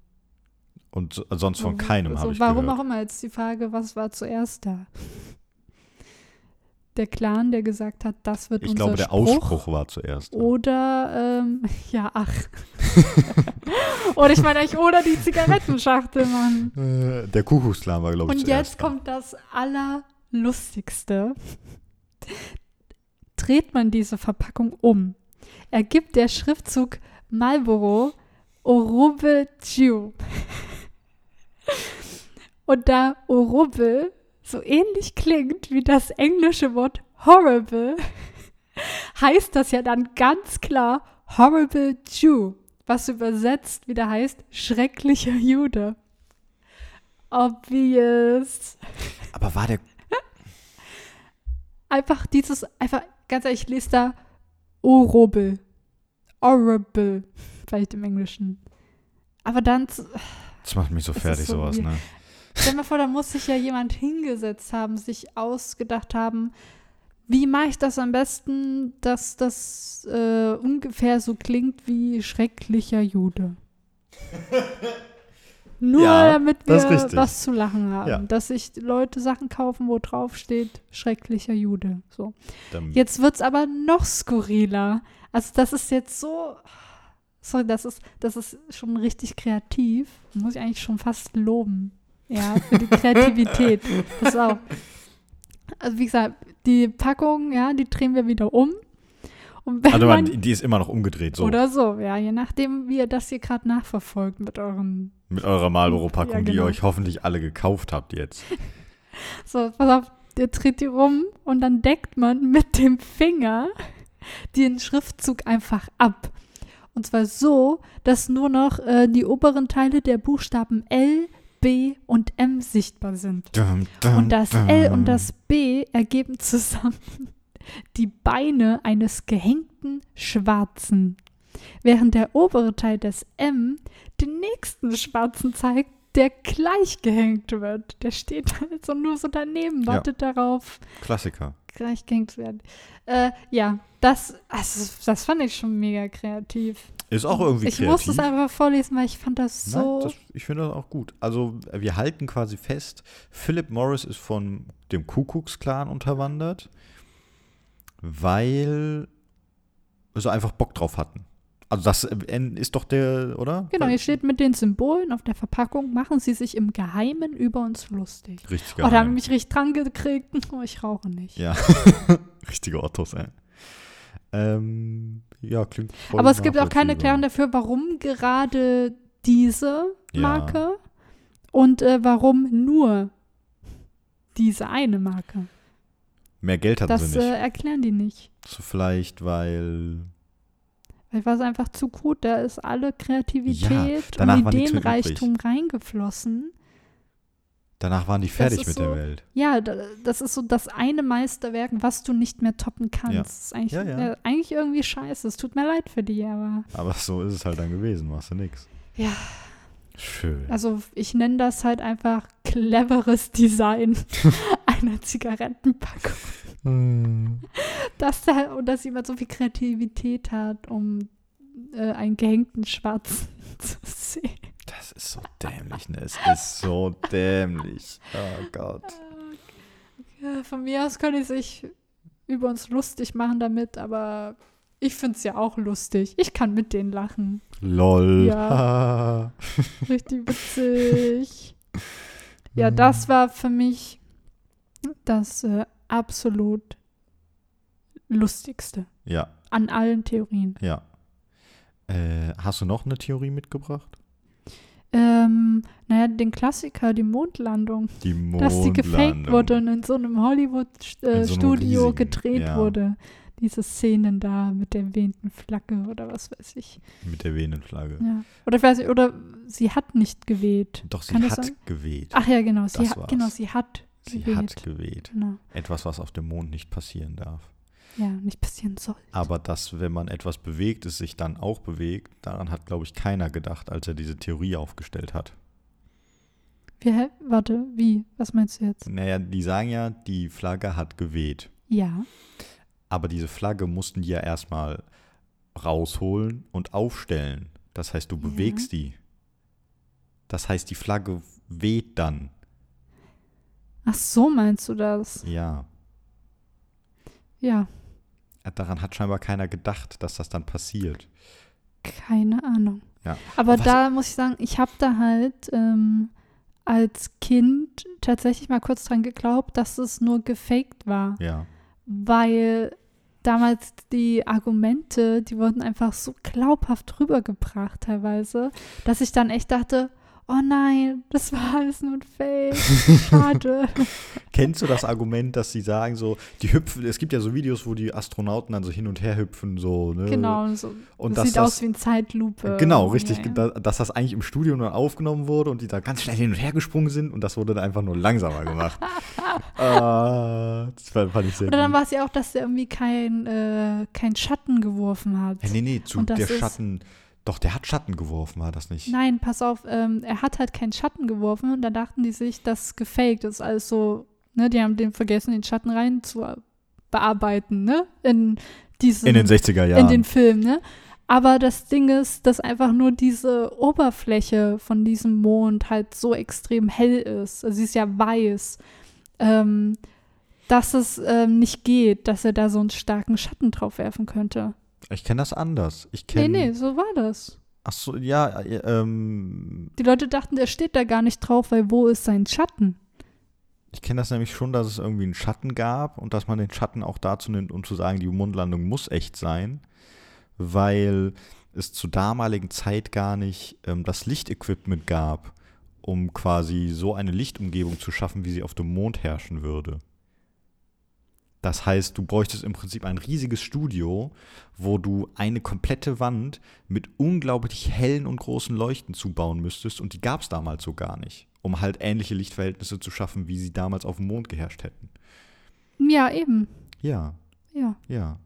A: Und so- sonst von
B: So-
A: keinem
B: so,
A: habe ich
B: Warum
A: gehört.
B: auch immer jetzt die Frage, was war zuerst da? Der Clan, der gesagt hat, das wird
A: Ich
B: unser
A: glaube, der
B: Spruch.
A: Ausspruch war zuerst.
B: Oder, ähm, ja, ach. oder ich meine eigentlich, oder die Zigarettenschachtel, Mann.
A: Äh, der Kuckucksklan war, glaube ich,
B: Und
A: zuerst.
B: jetzt kommt das Allerlustigste. Dreht man diese Verpackung um, ergibt der Schriftzug Marlboro Orubel Jew. Und da Orubel so ähnlich klingt wie das englische Wort horrible, heißt das ja dann ganz klar Horrible Jew, was übersetzt wieder heißt schrecklicher Jude. Obvious.
A: Aber war der.
B: Einfach dieses, einfach, ganz ehrlich, ich lese da horrible. Horrible. Vielleicht im Englischen. Aber dann,
A: Das macht mich so fertig,
B: so
A: sowas, ne?
B: Stell dir mal vor, da muss sich ja jemand hingesetzt haben, sich ausgedacht haben, wie mache ich das am besten, dass das äh, ungefähr so klingt wie schrecklicher Jude. Nur
A: Ja,
B: damit wir was zu lachen haben.
A: Ja.
B: Dass sich Leute Sachen kaufen, wo drauf steht, schrecklicher Jude. So.
A: Dann,
B: Jetzt wird es aber noch skurriler. Also das ist jetzt so. Sorry, das ist, das ist schon richtig kreativ. Muss ich eigentlich schon fast loben. Ja, für die Kreativität. Pass auf. Also wie gesagt, die Packung, ja, die drehen wir wieder um. Und wenn
A: also
B: man,
A: die ist immer noch umgedreht, so.
B: oder so, ja, je nachdem, wie ihr das hier gerade nachverfolgt mit euren.
A: Mit eurer Marlboro-Packung,
B: Ja,
A: die ihr
B: genau.
A: euch hoffentlich alle gekauft habt jetzt.
B: So, pass auf, ihr dreht die rum und dann deckt man mit dem Finger den Schriftzug einfach ab. Und zwar so, dass nur noch äh, die oberen Teile der Buchstaben L, B und M sichtbar sind.
A: Dum, dum,
B: Und das
A: dum.
B: L und das B ergeben zusammen die Beine eines gehängten Schwarzen. Während der obere Teil des M den nächsten Schwarzen zeigt, der gleich gehängt wird. Der steht also nur so daneben,
A: Ja.
B: wartet darauf,
A: Klassiker.
B: gleich gehängt zu werden. Äh, ja, das, also, das fand ich schon mega kreativ.
A: Ist auch irgendwie
B: ich
A: kreativ.
B: musste es einfach vorlesen, weil ich fand das
A: Nein,
B: so.
A: das, ich finde das auch gut. Also wir halten quasi fest, Philip Morris ist von dem Kuckucksklan unterwandert, weil sie einfach Bock drauf hatten. Also das äh, ist doch der, oder?
B: Genau, hier steht mit den Symbolen auf der Verpackung, machen sie sich im Geheimen über uns lustig.
A: Richtig
B: Oh, da haben
A: geheim.
B: mich richtig dran gekriegt. Oh, ich rauche nicht.
A: Ja, richtige Ottos, ey. Ähm, ja, klingt voll
B: Aber es gibt auch keine. Erklärung dafür, warum gerade diese
A: Ja.
B: Marke und äh, warum nur diese eine Marke.
A: Mehr Geld hatten
B: Das
A: sie
B: äh,
A: nicht.
B: erklären die nicht.
A: so vielleicht, weil
B: Weil war es einfach zu gut, da ist alle Kreativität
A: danach
B: und Ideenreichtum reingeflossen.
A: Danach waren die fertig mit
B: so-
A: der Welt.
B: Ja, da, das ist so das eine Meisterwerk, was du nicht mehr toppen kannst.
A: Ja.
B: Das ist eigentlich,
A: Ja, ja.
B: äh, eigentlich irgendwie scheiße. Es tut mir leid für die, aber
A: Aber so ist es halt dann gewesen, machst du nix.
B: ja.
A: Schön.
B: Also ich nenne das halt einfach cleveres Design einer Zigarettenpackung.
A: Hm.
B: Dass, da, und dass jemand so viel Kreativität hat, um äh, einen gehängten Schwarzen zu sehen.
A: Das ist so dämlich, ne? Es ist so dämlich. Oh Gott.
B: Ja, von mir aus können die sich über uns lustig machen damit, aber ich finde es ja auch lustig. Ich kann mit denen lachen.
A: Lol.
B: Ja. Richtig witzig. Ja, das war für mich das äh, absolut lustigste
A: ja,
B: an allen Theorien.
A: ja. Äh, hast du noch eine Theorie mitgebracht?
B: Ähm, naja, den Klassiker, die Mondlandung,
A: Die Mondlandung.
B: dass die gefaked wurde und in so einem
A: In so einem
B: Hollywood-Studio
A: riesigen,
B: gedreht
A: ja.
B: wurde. Diese Szenen da mit der wehenden Flagge oder was weiß ich.
A: Mit der wehenden Flagge.
B: Ja. Oder ich weiß nicht, oder sie hat nicht geweht.
A: Doch, sie
B: Kann
A: hat geweht.
B: Ach ja, genau, sie
A: Das
B: hat,
A: war's.
B: genau, sie hat
A: sie
B: geweht.
A: hat geweht.
B: Genau.
A: Etwas, was auf dem Mond nicht passieren darf.
B: Ja, nicht passieren soll.
A: Aber dass, wenn man etwas bewegt, es sich dann auch bewegt, daran hat, glaube ich, keiner gedacht, als er diese Theorie aufgestellt hat.
B: Wie? Warte, wie? Was meinst du jetzt?
A: Naja, die sagen ja, die Flagge hat geweht.
B: Ja.
A: Aber diese Flagge mussten die ja erstmal rausholen und aufstellen. Das heißt, du
B: Ja.
A: bewegst die. Das heißt, die Flagge weht dann.
B: Ach so, meinst du das?
A: Ja.
B: Ja,
A: Daran hat scheinbar keiner gedacht, dass das dann passiert.
B: keine Ahnung.
A: Ja.
B: Aber
A: Was-
B: da muss ich sagen, ich habe da halt ähm, als Kind tatsächlich mal kurz dran geglaubt, dass es nur gefaked war.
A: Ja.
B: Weil damals die Argumente, die wurden einfach so glaubhaft rübergebracht teilweise, dass ich dann echt dachte, oh nein, das war alles nur ein Fake. Schade.
A: Kennst du das Argument, dass sie sagen so, die hüpfen, es gibt ja so Videos, wo die Astronauten dann so hin und her hüpfen, so, ne?
B: genau, so.
A: Und
B: das sieht
A: das,
B: aus wie eine Zeitlupe.
A: Genau, richtig,
B: Ja, ja.
A: Da, dass das eigentlich im Studio nur aufgenommen wurde und die da ganz schnell hin und her gesprungen sind und das wurde dann einfach nur langsamer gemacht. Ah, das fand ich sehr
B: Oder dann war es ja auch, dass der irgendwie kein, äh, kein Schatten geworfen hat.
A: Ja, nee, nee, zu der
B: ist-
A: Schatten, doch, der hat Schatten geworfen, war das nicht?
B: Nein, pass auf, ähm, er hat halt keinen Schatten geworfen und da dachten die sich, das ist gefaked. Das ist alles so, ne, die haben den vergessen, den Schatten rein zu bearbeiten, ne? In diesen,
A: In den 60er Jahren.
B: in den Film, ne? Aber das Ding ist, dass einfach nur diese Oberfläche von diesem Mond halt so extrem hell ist. Also sie ist ja weiß. Ähm, dass es ähm, nicht geht, dass er da so einen starken Schatten drauf werfen könnte.
A: Ich kenne das anders. Ich
B: Nee,
A: kenne.
B: nee, so war das.
A: Ach so, ja, äh, ähm,
B: Die Leute dachten, der steht da gar nicht drauf, weil wo ist sein Schatten?
A: ich kenne das nämlich schon, dass es irgendwie einen Schatten gab und dass man den Schatten auch dazu nimmt, um zu sagen, die Mondlandung muss echt sein, weil es zur damaligen Zeit gar nicht ähm, das Lichtequipment gab, um quasi so eine Lichtumgebung zu schaffen, wie sie auf dem Mond herrschen würde. Das heißt, du bräuchtest im Prinzip ein riesiges Studio, wo du eine komplette Wand mit unglaublich hellen und großen Leuchten zubauen müsstest und die gab es damals so gar nicht, um halt ähnliche Lichtverhältnisse zu schaffen, wie sie damals auf dem Mond geherrscht hätten.
B: Ja, eben.
A: Ja,
B: Ja.
A: ja.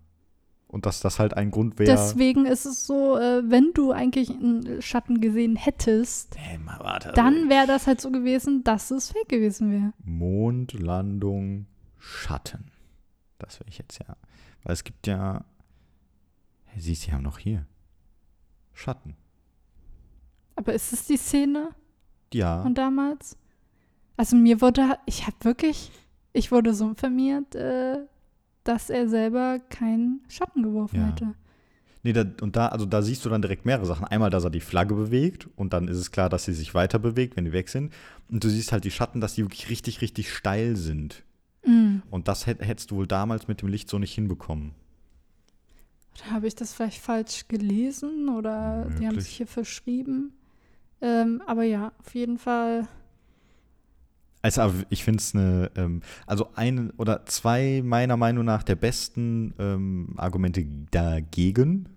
A: Und dass das halt ein Grund wäre.
B: Deswegen ist es so, äh, wenn du eigentlich einen Schatten gesehen hättest,
A: warte.
B: dann wäre das halt so gewesen, dass es fake gewesen wäre.
A: Mondlandung Schatten. Das will ich jetzt ja. Weil es gibt ja. Hey, siehst du, die haben noch hier. Schatten.
B: Aber ist es die Szene
A: Ja.
B: von damals? Also mir wurde, ich habe wirklich, ich wurde so informiert, äh, dass er selber keinen Schatten geworfen
A: Ja.
B: hätte.
A: Nee, da, und da, also da siehst du dann direkt mehrere Sachen. Einmal, dass er die Flagge bewegt und dann ist es klar, dass sie sich weiter bewegt, wenn die weg sind. Und du siehst halt die Schatten, dass die wirklich richtig, richtig steil sind.
B: Mm.
A: Und das hätt, hättest du wohl damals mit dem Licht so nicht hinbekommen.
B: Oder habe ich das vielleicht falsch gelesen oder die haben
A: Möglich.
B: sich hier verschrieben? Ähm, aber ja, auf jeden Fall.
A: Also ich finde es eine, ähm, also eine oder zwei meiner Meinung nach der besten ähm, Argumente dagegen.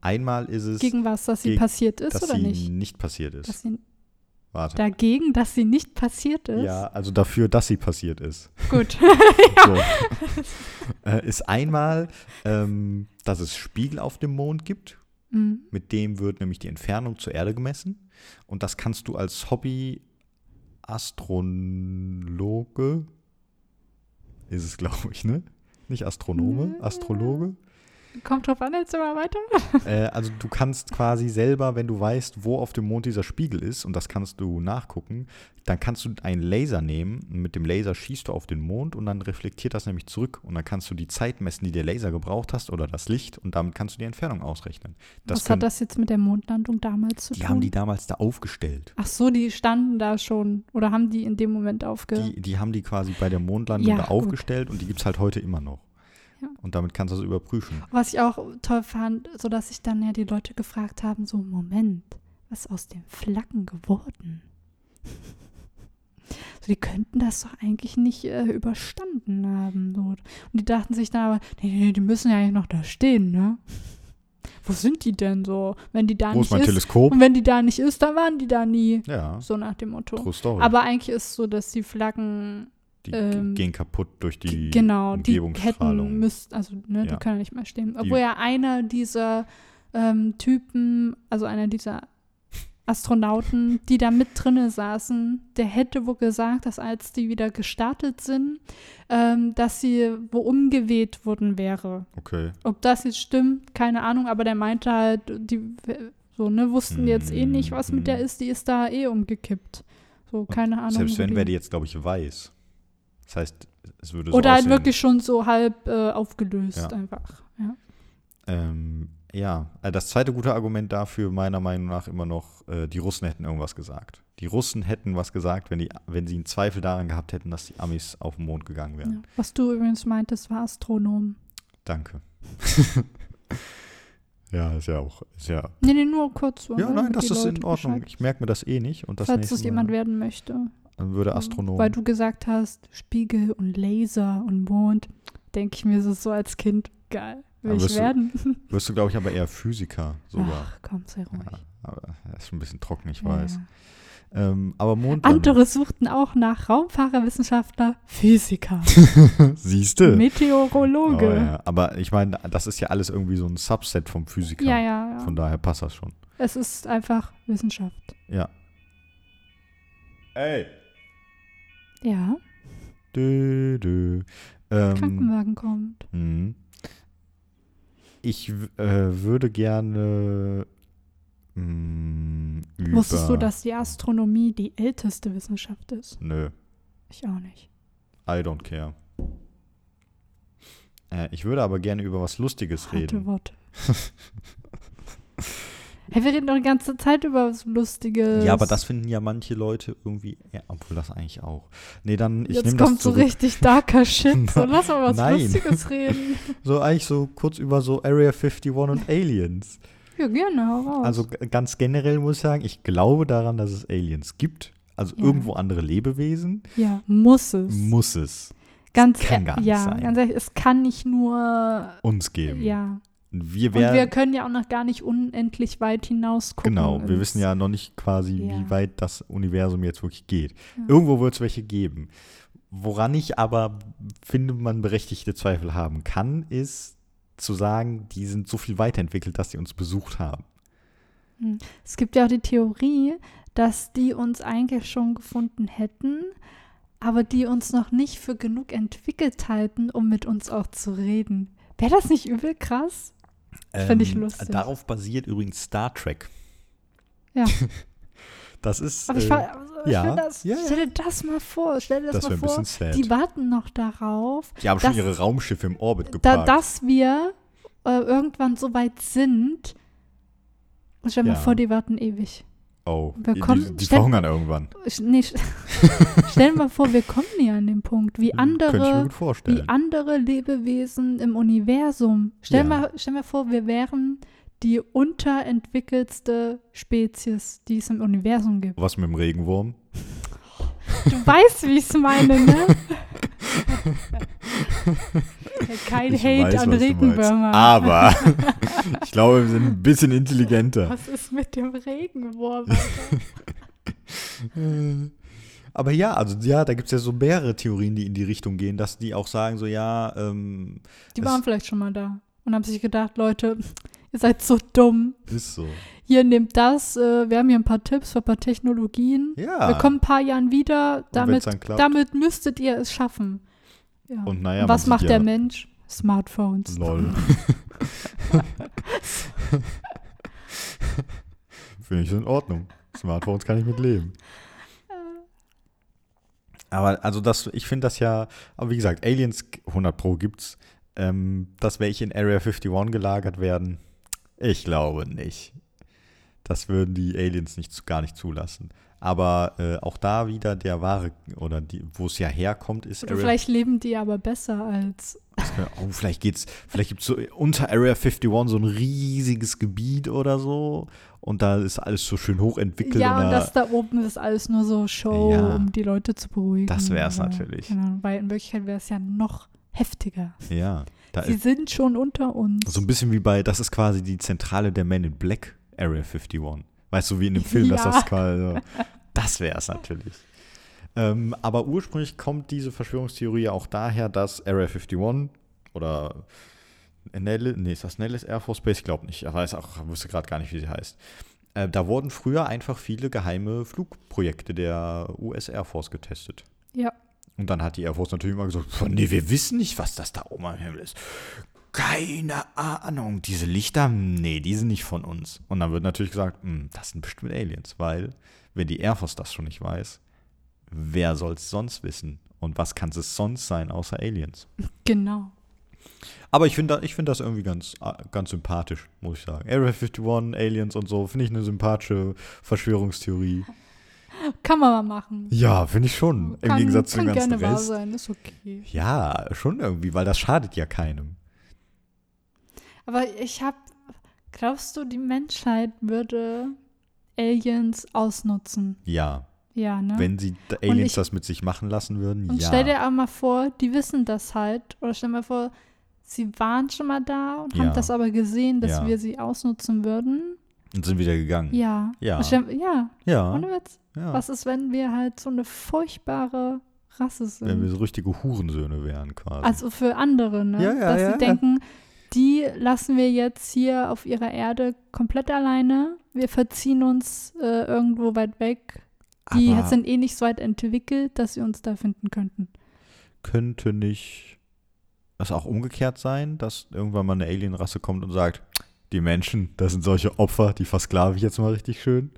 A: Einmal ist es,
B: Gegen was, dass sie
A: geg-
B: passiert ist
A: dass
B: oder
A: sie
B: nicht?
A: nicht passiert
B: Dass
A: ist.
B: sie,
A: Warte.
B: dagegen, dass sie nicht passiert ist?
A: Ja, also dafür, dass sie passiert ist.
B: Gut.
A: Äh, ist einmal, ähm, dass es Spiegel auf dem Mond gibt.
B: Mm.
A: Mit dem wird nämlich die Entfernung zur Erde gemessen. Und das kannst du als Hobby-Astrologe, ist es, glaube ich, ne? Nicht Astronome. Astrologe.
B: Kommt drauf an, jetzt immer weiter.
A: Äh, also du kannst quasi selber, wenn du weißt, wo auf dem Mond dieser Spiegel ist, und das kannst du nachgucken, dann kannst du einen Laser nehmen. und Mit dem Laser schießt du auf den Mond und dann reflektiert das nämlich zurück. Und dann kannst du die Zeit messen, die der Laser gebraucht hast, oder das Licht, und damit kannst du die Entfernung ausrechnen. Das
B: Was
A: können-
B: hat das jetzt mit der Mondlandung damals zu
A: die
B: tun?
A: haben die damals da aufgestellt.
B: Ach so, die standen da schon. Oder haben die in dem Moment aufge...
A: Die, die haben die quasi bei der Mondlandung
B: Ja,
A: da
B: gut.
A: aufgestellt und die gibt es halt heute immer noch.
B: Ja.
A: Und damit kannst du das überprüfen.
B: Was ich auch toll fand, so dass sich dann ja die Leute gefragt haben, so Moment, was ist aus den Flaggen geworden? So, die könnten das doch eigentlich nicht äh, überstanden haben. So. Und die dachten sich dann aber, nee, nee, die müssen ja eigentlich noch da stehen, ne? Wo sind die denn so? Wenn die da
A: Wo
B: nicht
A: ist mein
B: ist.
A: Teleskop?
B: Und wenn die da nicht ist, dann waren die da nie.
A: Ja,
B: So nach dem Motto.
A: true story.
B: Aber eigentlich ist es so, dass die Flaggen
A: die
B: ähm,
A: gehen kaputt durch die
B: genau, die
A: Umgebungsstrahlung.
B: hätten müsst, also ne,
A: Ja.
B: die können nicht mehr stehen. Obwohl ja einer dieser ähm, Typen, also einer dieser Astronauten, die da mit drinne saßen, der hätte wohl gesagt, dass als die wieder gestartet sind, ähm, dass sie wo umgeweht worden wäre.
A: Okay.
B: Ob das jetzt stimmt, keine Ahnung, aber der meinte halt, die so, ne, wussten jetzt eh nicht, was mit der
A: Mhm.
B: ist, die ist da eh umgekippt. So, keine Ahnung.
A: Selbst wenn
B: die-
A: wäre die jetzt, glaube ich, weiß. Das heißt, es würde so
B: Oder halt
A: aussehen.
B: wirklich schon so halb äh, aufgelöst
A: Ja.
B: einfach. Ja.
A: Ähm, ja, äh, das zweite gute Argument dafür, meiner Meinung nach, immer noch, äh, die Russen hätten irgendwas gesagt. Die Russen hätten was gesagt, wenn, die, wenn sie einen Zweifel daran gehabt hätten, dass die Amis auf den Mond gegangen wären.
B: Ja. Was du übrigens meintest, war Astronom.
A: Danke. ja, ist ja auch. Ist ja,
B: Nee, nee, nur kurz so.
A: ja,
B: ne,
A: nein, das ist in
B: Leute
A: Ordnung.
B: Bescheid-
A: Ich merke mir das eh nicht. Und das
B: Falls es jemand werden möchte.
A: Dann würde Astronom.
B: Weil du gesagt hast, Spiegel und Laser und Mond, denke ich mir so, so als Kind, geil, will ich
A: wirst du-
B: werden.
A: wirst du, glaube ich, aber eher Physiker sogar.
B: Ach, komm, sei ruhig.
A: Ja, aber das ist ein bisschen trocken, ich
B: Ja,
A: weiß. Ähm, aber Mondlandung.
B: Andere suchten auch nach Raumfahrerwissenschaftler, Physiker,
A: Siehste.
B: Meteorologe.
A: Oh, ja. Aber ich meine, das ist ja alles irgendwie so ein Subset vom Physiker.
B: ja, ja, ja.
A: Von daher passt das schon.
B: Es ist einfach Wissenschaft.
A: Ja. Ey.
B: Ja,
A: Dö, dö. Ähm,
B: Krankenwagen kommt.
A: mh. ich w- äh, würde gerne mh, über...
B: Wusstest du, dass die Astronomie die älteste Wissenschaft ist?
A: Nö,
B: Ich auch nicht.
A: I don't care. Äh, ich würde aber gerne über was Lustiges
B: Harte
A: reden.
B: Worte. hey, wir reden doch die ganze Zeit über was Lustiges.
A: Ja, aber das finden ja manche Leute irgendwie, ja, obwohl das eigentlich auch. Nee, dann, ich nehme
B: Jetzt kommt so richtig darker Shit. So, lass mal was
A: Nein.
B: Lustiges reden.
A: So eigentlich so kurz über so Area 51 und Aliens.
B: Ja, gerne, hau raus.
A: Also ganz generell muss ich sagen, ich glaube daran, dass es Aliens gibt. Also
B: Ja.
A: irgendwo andere Lebewesen.
B: ja, muss es.
A: Muss es
B: ganz
A: kann
B: e-
A: gar nicht
B: ja,
A: sein.
B: ganz ehrlich, es kann nicht nur
A: uns geben.
B: ja.
A: Wir
B: Und wir können ja auch noch gar nicht unendlich weit hinaus gucken.
A: genau, wir wissen ja noch nicht quasi,
B: Ja.
A: wie weit das Universum jetzt wirklich geht.
B: Ja.
A: Irgendwo wird es welche geben. Woran ich aber finde, man berechtigte Zweifel haben kann, ist zu sagen, die sind so viel weiterentwickelt, dass sie uns besucht haben.
B: Es gibt ja auch die Theorie, dass die uns eigentlich schon gefunden hätten, aber die uns noch nicht für genug entwickelt halten, um mit uns auch zu reden. Wäre das nicht übel krass? Fänd ich lustig.
A: Ähm, Darauf basiert übrigens Star Trek.
B: Ja.
A: Das ist.
B: Aber ich,
A: äh,
B: also ich
A: ja,
B: das,
A: ja, ja.
B: stell dir das mal vor, stell dir das,
A: das
B: mal vor.
A: sad.
B: Die warten noch darauf,
A: Die haben schon
B: das-
A: ihre Raumschiffe im Orbit
B: da,
A: geparkt.
B: dass wir äh, irgendwann so weit sind. Und stell dir
A: Ja.
B: mal vor, die warten ewig.
A: Oh,
B: kommen-
A: die, die
B: stell-
A: verhungern irgendwann.
B: Nee, stell dir mal vor, wir kommen nie an den Punkt, wie
A: mir
B: andere, wie andere Lebewesen im Universum. Stell,
A: Ja.
B: mal, stell mal vor, wir wären die unterentwickelste Spezies, die es im Universum gibt.
A: Was mit dem Regenwurm?
B: Du weißt, wie ich es meine, ne? Kein
A: Ich
B: Hate
A: weiß,
B: an. Regenwürmern.
A: Aber ich glaube, wir sind ein bisschen intelligenter.
B: Was ist mit dem Regenwurm?
A: Aber ja, also ja, da gibt es ja so mehrere Theorien, die in die Richtung gehen, dass die auch sagen, so ja, ähm,
B: Die waren vielleicht schon mal da und haben sich gedacht, Leute, ihr seid so dumm.
A: ist so.
B: Hier nehmt das, äh, wir haben hier ein paar Tipps für ein paar Technologien.
A: Ja.
B: Wir kommen ein paar Jahren wieder, damit, damit müsstet ihr es schaffen. Ja.
A: Und naja,
B: Und was macht
A: ja,
B: der Mensch? Smartphones.
A: Lol. Finde ich in Ordnung. Smartphones kann ich mit leben. Aber also das, ich finde das ja, aber wie gesagt, Aliens 100 Pro gibt's. Ähm, dass welche in Area 51 gelagert werden, ich glaube nicht. Das würden die Aliens nicht, gar nicht zulassen. Aber äh, auch da wieder der wahre, oder wo es ja herkommt, ist
B: Oder
A: Area
B: vielleicht leben die aber besser als.
A: Oh, vielleicht geht's, vielleicht gibt es so unter Area 51 so ein riesiges Gebiet oder so. Und da ist alles so schön hochentwickelt.
B: Ja, und
A: da-
B: das da oben ist alles nur so Show,
A: Ja.
B: um die Leute zu beruhigen.
A: Das wär's
B: oder-
A: natürlich.
B: Genau, weil in Wirklichkeit wäre es ja noch heftiger.
A: ja,
B: Sie sind schon unter uns.
A: so ein bisschen wie bei, das ist quasi die Zentrale der Men in Black, Area 51. Weißt du, wie in dem Film, dass
B: Ja.
A: das quasi, das wäre es natürlich. Ähm, aber ursprünglich kommt diese Verschwörungstheorie auch daher, dass Area 51 oder Nellis, nee, ist das Nellis Air Force Base? Ich glaube nicht. Ich weiß auch, wusste gerade gar nicht, wie sie heißt. Äh, da wurden früher einfach viele geheime Flugprojekte der US Air Force getestet.
B: Ja.
A: Und dann hat die Air Force natürlich immer gesagt, "Boah, nee, wir wissen nicht, was das da oben am Himmel ist. Keine Ahnung. Diese Lichter, nee, die sind nicht von uns. Und dann wird natürlich gesagt, "Hm, das sind bestimmt Aliens, weil wenn die Air Force das schon nicht weiß, wer soll es sonst wissen? Und was kann es sonst sein außer Aliens?
B: Genau.
A: Aber ich finde ich find das irgendwie ganz, äh, ganz sympathisch, muss ich sagen. Area 51, Aliens und so, finde ich eine sympathische Verschwörungstheorie.
B: Kann man mal machen.
A: Ja, finde ich schon. Im
B: kann,
A: Gegensatz
B: kann
A: zum ganzen
B: gerne wahr
A: Rest.
B: sein, ist okay.
A: Ja, schon irgendwie, weil das schadet ja keinem.
B: Aber ich habe, glaubst du, die Menschheit würde Aliens ausnutzen?
A: Ja,
B: Ja, ne?
A: wenn sie Aliens
B: ich-
A: das mit sich machen lassen würden,
B: Und
A: ja.
B: stell dir auch mal vor, die wissen das halt. Oder stell dir mal vor, sie waren schon mal da und
A: Ja.
B: haben das aber gesehen, dass
A: Ja.
B: wir sie ausnutzen würden.
A: und sind wieder gegangen.
B: Ja.
A: Ja.
B: Stell, ja,
A: Ja,
B: ohne Witz.
A: ja.
B: Was ist, wenn wir halt so eine furchtbare Rasse sind?
A: Wenn wir so richtige Hurensöhne wären quasi.
B: Also für andere, ne?
A: Ja, ja,
B: Dass sie denken, die lassen wir jetzt hier auf ihrer Erde komplett alleine. Wir verziehen uns äh, irgendwo weit weg. Die
A: Aber
B: sind eh nicht so weit entwickelt, dass sie uns da finden könnten.
A: könnte nicht das auch umgekehrt sein, dass irgendwann mal eine Alienrasse kommt und sagt, die Menschen, das sind solche Opfer, die versklave ich jetzt mal richtig schön?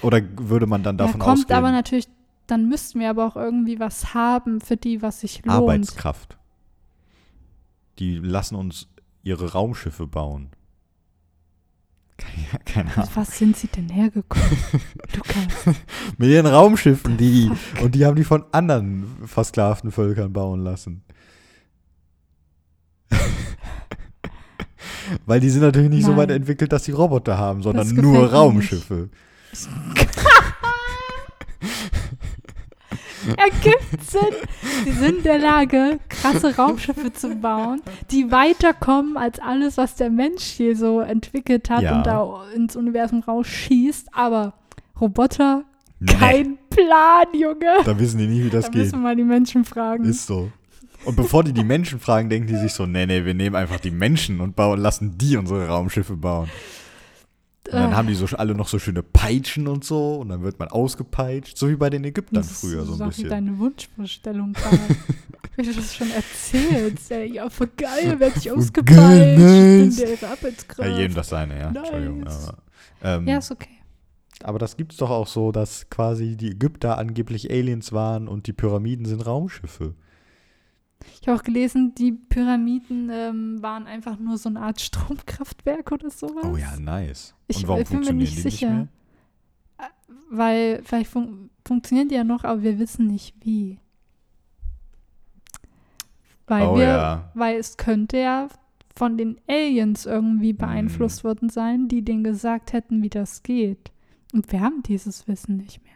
A: Oder würde man dann davon
B: ja, kommt
A: ausgehen,
B: aber natürlich, dann müssten wir aber auch irgendwie was haben für die, was sich lohnt.
A: Arbeitskraft? Die lassen uns ihre Raumschiffe bauen. Keine, keine Ahnung.
B: Mit was sind sie denn hergekommen? Lukas.
A: Mit ihren Raumschiffen, die, und die haben die von anderen versklavten Völkern bauen lassen. Weil die sind natürlich nicht so weit
B: Nein.
A: entwickelt, dass sie Roboter haben, sondern nur
B: gefällt mir
A: Raumschiffe.
B: Ergibt Sinn. Sie sind in der Lage, krasse Raumschiffe zu bauen, die weiterkommen als alles, was der Mensch hier so entwickelt hat
A: Ja.
B: und da ins Universum rausschießt. Aber Roboter,
A: Nee,
B: kein Plan, Junge.
A: da wissen die nie, wie das
B: da
A: geht.
B: müssen wir mal die Menschen fragen.
A: Ist so. Und bevor die die Menschen fragen, denken die sich so, nee, nee, wir nehmen einfach die Menschen und bauen, lassen die unsere Raumschiffe bauen. Und dann
B: Äh,
A: haben die so alle noch so schöne Peitschen und so und dann wird man ausgepeitscht, so wie bei den Ägyptern
B: das
A: früher so ein
B: doch wie
A: bisschen.
B: deine Wunschvorstellung gerade. Wie du das schon erzählst. Ey, ja, voll geil, werde ich ausgepeitscht.
A: geil,
B: Ich bin der Arbeitskraft.
A: Ja, jedem das seine, ja. Entschuldigung.
B: Nice.
A: Aber, ähm,
B: Ja, ist okay.
A: aber das gibt's doch auch so, dass quasi die Ägypter angeblich Aliens waren und die Pyramiden sind Raumschiffe.
B: Ich habe auch gelesen, die Pyramiden ähm, waren einfach nur so eine Art Stromkraftwerk oder sowas.
A: Oh ja, nice.
B: Ich
A: Und warum
B: bin mir nicht sicher.
A: nicht mehr?
B: Weil vielleicht fun funktionieren die ja noch, aber wir wissen nicht wie. Weil
A: Oh
B: wir,
A: ja.
B: weil es könnte ja von den Aliens irgendwie
A: Mhm.
B: beeinflusst worden sein, die denen gesagt hätten, wie das geht. Und wir haben dieses Wissen nicht mehr.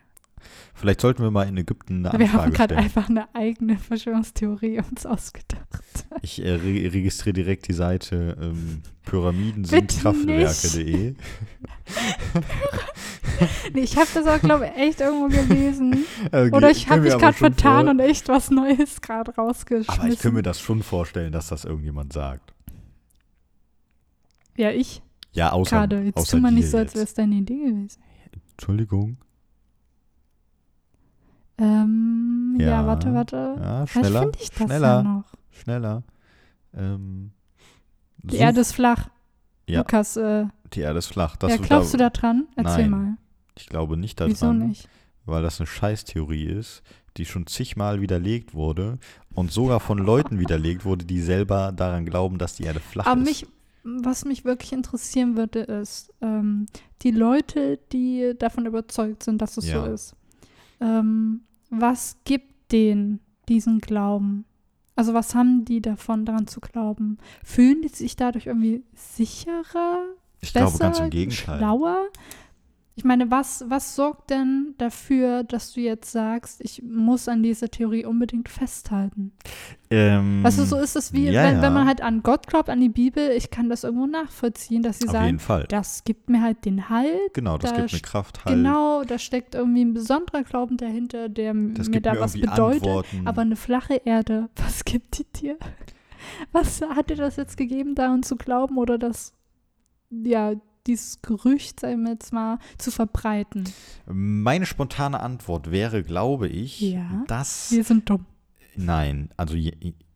A: Vielleicht sollten wir mal in Ägypten eine
B: wir haben
A: Anfrage
B: gerade einfach eine eigene Verschwörungstheorie uns ausgedacht.
A: Ich äh, re registriere direkt die Seite ähm, Pyramiden sind Kraftwerke.de.
B: Nee, ich habe das auch, glaube ich, echt irgendwo gelesen.
A: Äh,
B: Oder ich habe mich gerade vertan und echt was Neues gerade rausgeschmissen.
A: Aber ich kann mir das schon vorstellen, dass das irgendjemand sagt.
B: ja, ich
A: Ja, außer,
B: gerade. Jetzt
A: außer
B: tu mal nicht so, als wäre es deine Idee gewesen.
A: Entschuldigung.
B: Ähm, ja.
A: Ja.
B: warte, warte.
A: Ja,
B: Vielleicht
A: schneller,
B: finde ich das
A: schneller.
B: ja noch.
A: schneller. Ähm,
B: Die Erde ist flach.
A: Ja.
B: Lukas, äh,
A: die Erde ist flach. Das
B: ja, glaubst du da dran? Erzähl
A: Nein,
B: mal.
A: Ich glaube nicht daran,
B: Wieso nicht?
A: weil das eine Scheißtheorie ist, die schon zigmal widerlegt wurde und sogar von Leuten widerlegt wurde, die selber daran glauben, dass die Erde flach
B: Aber
A: ist.
B: mich, was mich wirklich interessieren würde, ist, ähm, die Leute, die davon überzeugt sind, dass es
A: Ja.
B: so ist. Ähm, was gibt denen diesen Glauben? Also was haben die davon, daran zu glauben? Fühlen die sich dadurch irgendwie sicherer,
A: ich
B: besser,
A: glaube ganz im Gegenteil.
B: schlauer? Ich meine, was, was sorgt denn dafür, dass du jetzt sagst, ich muss an dieser Theorie unbedingt festhalten?
A: Ähm,
B: du, so ist es wie,
A: ja,
B: wenn, wenn man halt an Gott glaubt, an die Bibel, ich kann das irgendwo nachvollziehen, dass sie
A: Auf
B: sagen,
A: jeden Fall.
B: das gibt mir halt den Halt.
A: Genau, das
B: da
A: gibt mir Kraft halt.
B: Genau, da steckt irgendwie ein besonderer Glauben dahinter, der
A: das
B: mir da
A: mir
B: was bedeutet.
A: Antworten.
B: Aber eine flache Erde, was gibt die dir? Was hat dir das jetzt gegeben, daran zu glauben oder das, ja, dieses Gerücht, sagen wir jetzt mal, zu verbreiten?
A: Meine spontane Antwort wäre, glaube ich,
B: Ja.
A: dass.
B: Wir sind dumm.
A: Nein, also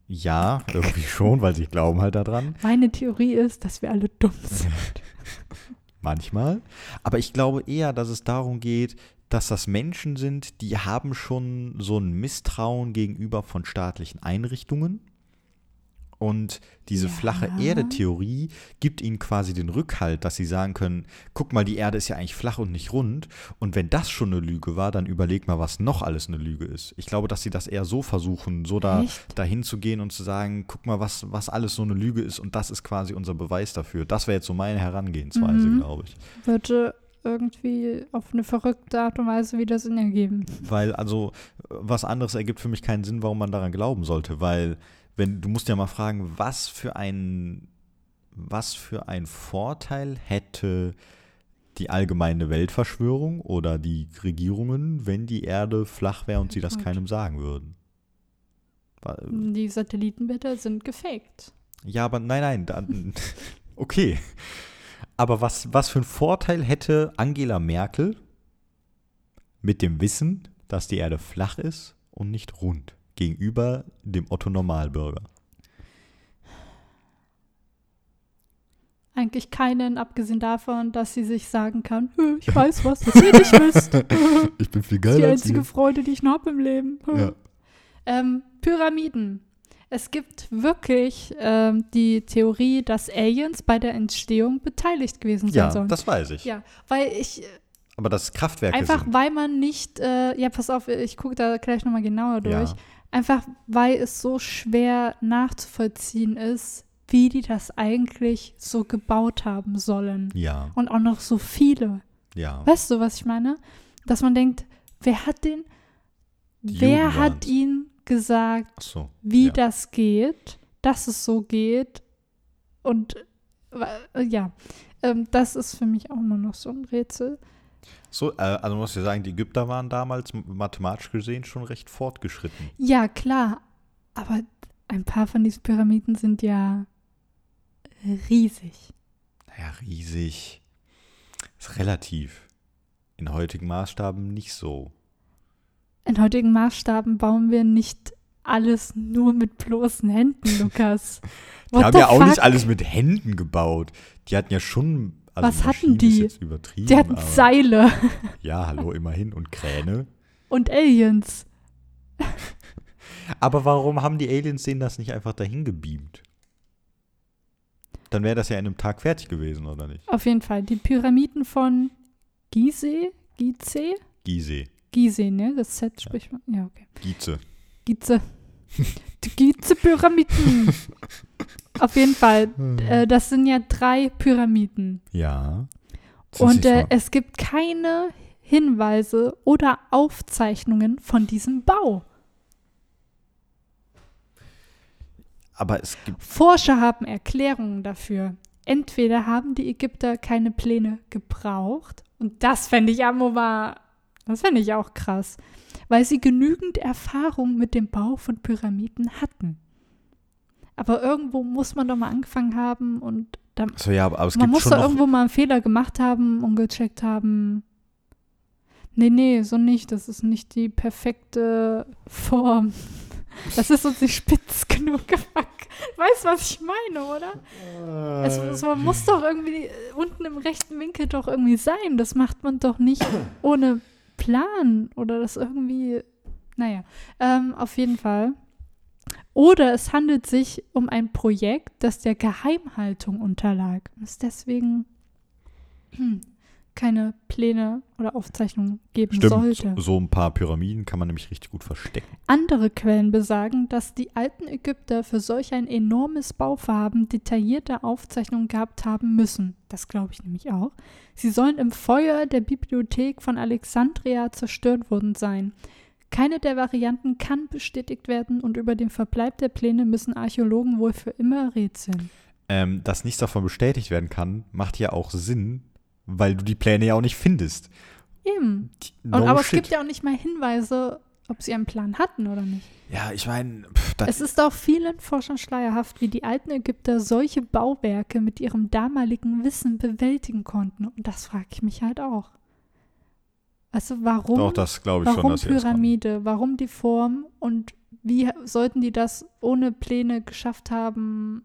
A: ja, irgendwie schon, weil sie glauben halt daran.
B: Meine Theorie ist, dass wir alle dumm sind.
A: Manchmal. Aber ich glaube eher, dass es darum geht, dass das Menschen sind, die haben schon so ein Misstrauen gegenüber von staatlichen Einrichtungen. Und diese
B: Ja.
A: flache Erde-Theorie gibt ihnen quasi den Rückhalt, dass sie sagen können, guck mal, die Erde ist ja eigentlich flach und nicht rund. Und wenn das schon eine Lüge war, dann überleg mal, was noch alles eine Lüge ist. Ich glaube, dass sie das eher so versuchen, so da
B: Echt?
A: dahin zu gehen und zu sagen, guck mal, was, was alles so eine Lüge ist und das ist quasi unser Beweis dafür. Das wäre jetzt so meine Herangehensweise,
B: Mhm.
A: glaube ich.
B: Würde irgendwie auf eine verrückte Art und Weise wieder Sinn ergeben.
A: Weil, also, was anderes ergibt für mich keinen Sinn, warum man daran glauben sollte. Weil, wenn, du musst ja mal fragen, was für ein, was für ein Vorteil hätte die allgemeine Weltverschwörung oder die Regierungen, wenn die Erde flach wäre und sie das keinem sagen würden?
B: Die Satellitenbilder sind gefaked.
A: Ja, aber nein, nein, dann, okay. Aber was, was für einen Vorteil hätte Angela Merkel mit dem Wissen, dass die Erde flach ist und nicht rund gegenüber dem Otto Normalbürger?
B: Eigentlich keinen, abgesehen davon, dass sie sich sagen kann, "Hö, ich weiß was, was ihr nicht wisst. Das
A: Ich bin viel
B: ist die einzige Freude, die ich noch habe im Leben.
A: Ja.
B: Ähm, Pyramiden. Es gibt wirklich ähm, die Theorie, dass Aliens bei der Entstehung beteiligt gewesen sein
A: Ja,
B: sollen.
A: das weiß ich.
B: ja, weil ich
A: Aber das Kraftwerke
B: einfach,
A: sind.
B: weil man nicht, äh, ja, pass auf, ich gucke da gleich nochmal genauer durch.
A: Ja.
B: Einfach, weil es so schwer nachzuvollziehen ist, wie die das eigentlich so gebaut haben sollen.
A: Ja,
B: Und auch noch so viele.
A: ja.
B: Weißt du, was ich meine? Dass man denkt, wer hat den,
A: Die
B: wer hat ihnen gesagt,
A: so.
B: wie
A: ja.
B: das geht, dass es so geht? Und äh, ja, ähm, das ist für mich auch immer noch so ein Rätsel.
A: So, äh, also muss ich sagen, die Ägypter waren damals mathematisch gesehen schon recht fortgeschritten.
B: Ja, klar, aber ein paar von diesen Pyramiden sind ja riesig.
A: Naja, riesig. Ist relativ. In heutigen Maßstaben nicht so.
B: In heutigen Maßstaben bauen wir nicht alles nur mit bloßen Händen, Lukas.
A: Die
B: What
A: haben ja auch
B: fuck?
A: nicht alles mit Händen gebaut. Die hatten ja schon. Also
B: Was hatten die?
A: Ist jetzt übertrieben,
B: Die hatten Seile
A: Ja, hallo, immerhin. Und Kräne.
B: und Aliens.
A: Aber warum haben die Aliens denen das nicht einfach dahin gebeamt? Dann wäre das ja in einem Tag fertig gewesen, oder nicht?
B: Auf jeden Fall. Die Pyramiden von Gizeh, Gizeh,
A: Gizeh.
B: Gizeh, ne? Das Z spricht man. Ja, okay.
A: Gize.
B: Gize. Die Gize-Pyramiden. Auf jeden Fall. Äh, das sind ja drei Pyramiden.
A: Ja.
B: Und äh, es gibt keine Hinweise oder Aufzeichnungen von diesem Bau.
A: Aber es gibt.
B: Forscher haben Erklärungen dafür. Entweder haben die Ägypter keine Pläne gebraucht, und das fände ich Amova, das fände ich auch krass, weil sie genügend Erfahrung mit dem Bau von Pyramiden hatten. Aber irgendwo muss man doch mal angefangen haben und da,
A: So, ja, aber es
B: man muss doch irgendwo mal einen Fehler gemacht haben und gecheckt haben. Nee, nee, so nicht. Das ist nicht die perfekte Form. Das ist uns nicht spitz genug. Fuck. Weißt du, was ich meine, oder? Es, es man muss doch irgendwie äh, unten im rechten Winkel doch irgendwie sein. Das macht man doch nicht ohne Plan oder das irgendwie. Naja, ähm, auf jeden Fall. Oder es handelt sich um ein Projekt, das der Geheimhaltung unterlag und es deswegen keine Pläne oder Aufzeichnungen geben
A: Stimmt,
B: sollte.
A: so, ein paar Pyramiden kann man nämlich richtig gut verstecken.
B: Andere Quellen besagen, dass die alten Ägypter für solch ein enormes Bauvorhaben detaillierte Aufzeichnungen gehabt haben müssen. Das glaube ich nämlich auch. Sie sollen im Feuer der Bibliothek von Alexandria zerstört worden sein. Keine der Varianten kann bestätigt werden und über den Verbleib der Pläne müssen Archäologen wohl für immer rätseln.
A: Ähm, dass nichts davon bestätigt werden kann, macht ja auch Sinn, weil du die Pläne ja auch nicht findest.
B: Eben.
A: Die-
B: Und,
A: No
B: aber es
A: shit.
B: gibt ja auch nicht mal Hinweise, ob sie einen Plan hatten oder nicht.
A: Ja, ich meine,
B: Es ist auch vielen Forschern schleierhaft, wie die alten Ägypter solche Bauwerke mit ihrem damaligen Wissen bewältigen konnten. Und das frage ich mich halt auch. Also warum,
A: doch, das glaube ich schon,
B: warum
A: haben.
B: Pyramide, warum die Form und wie sollten die das ohne Pläne geschafft haben,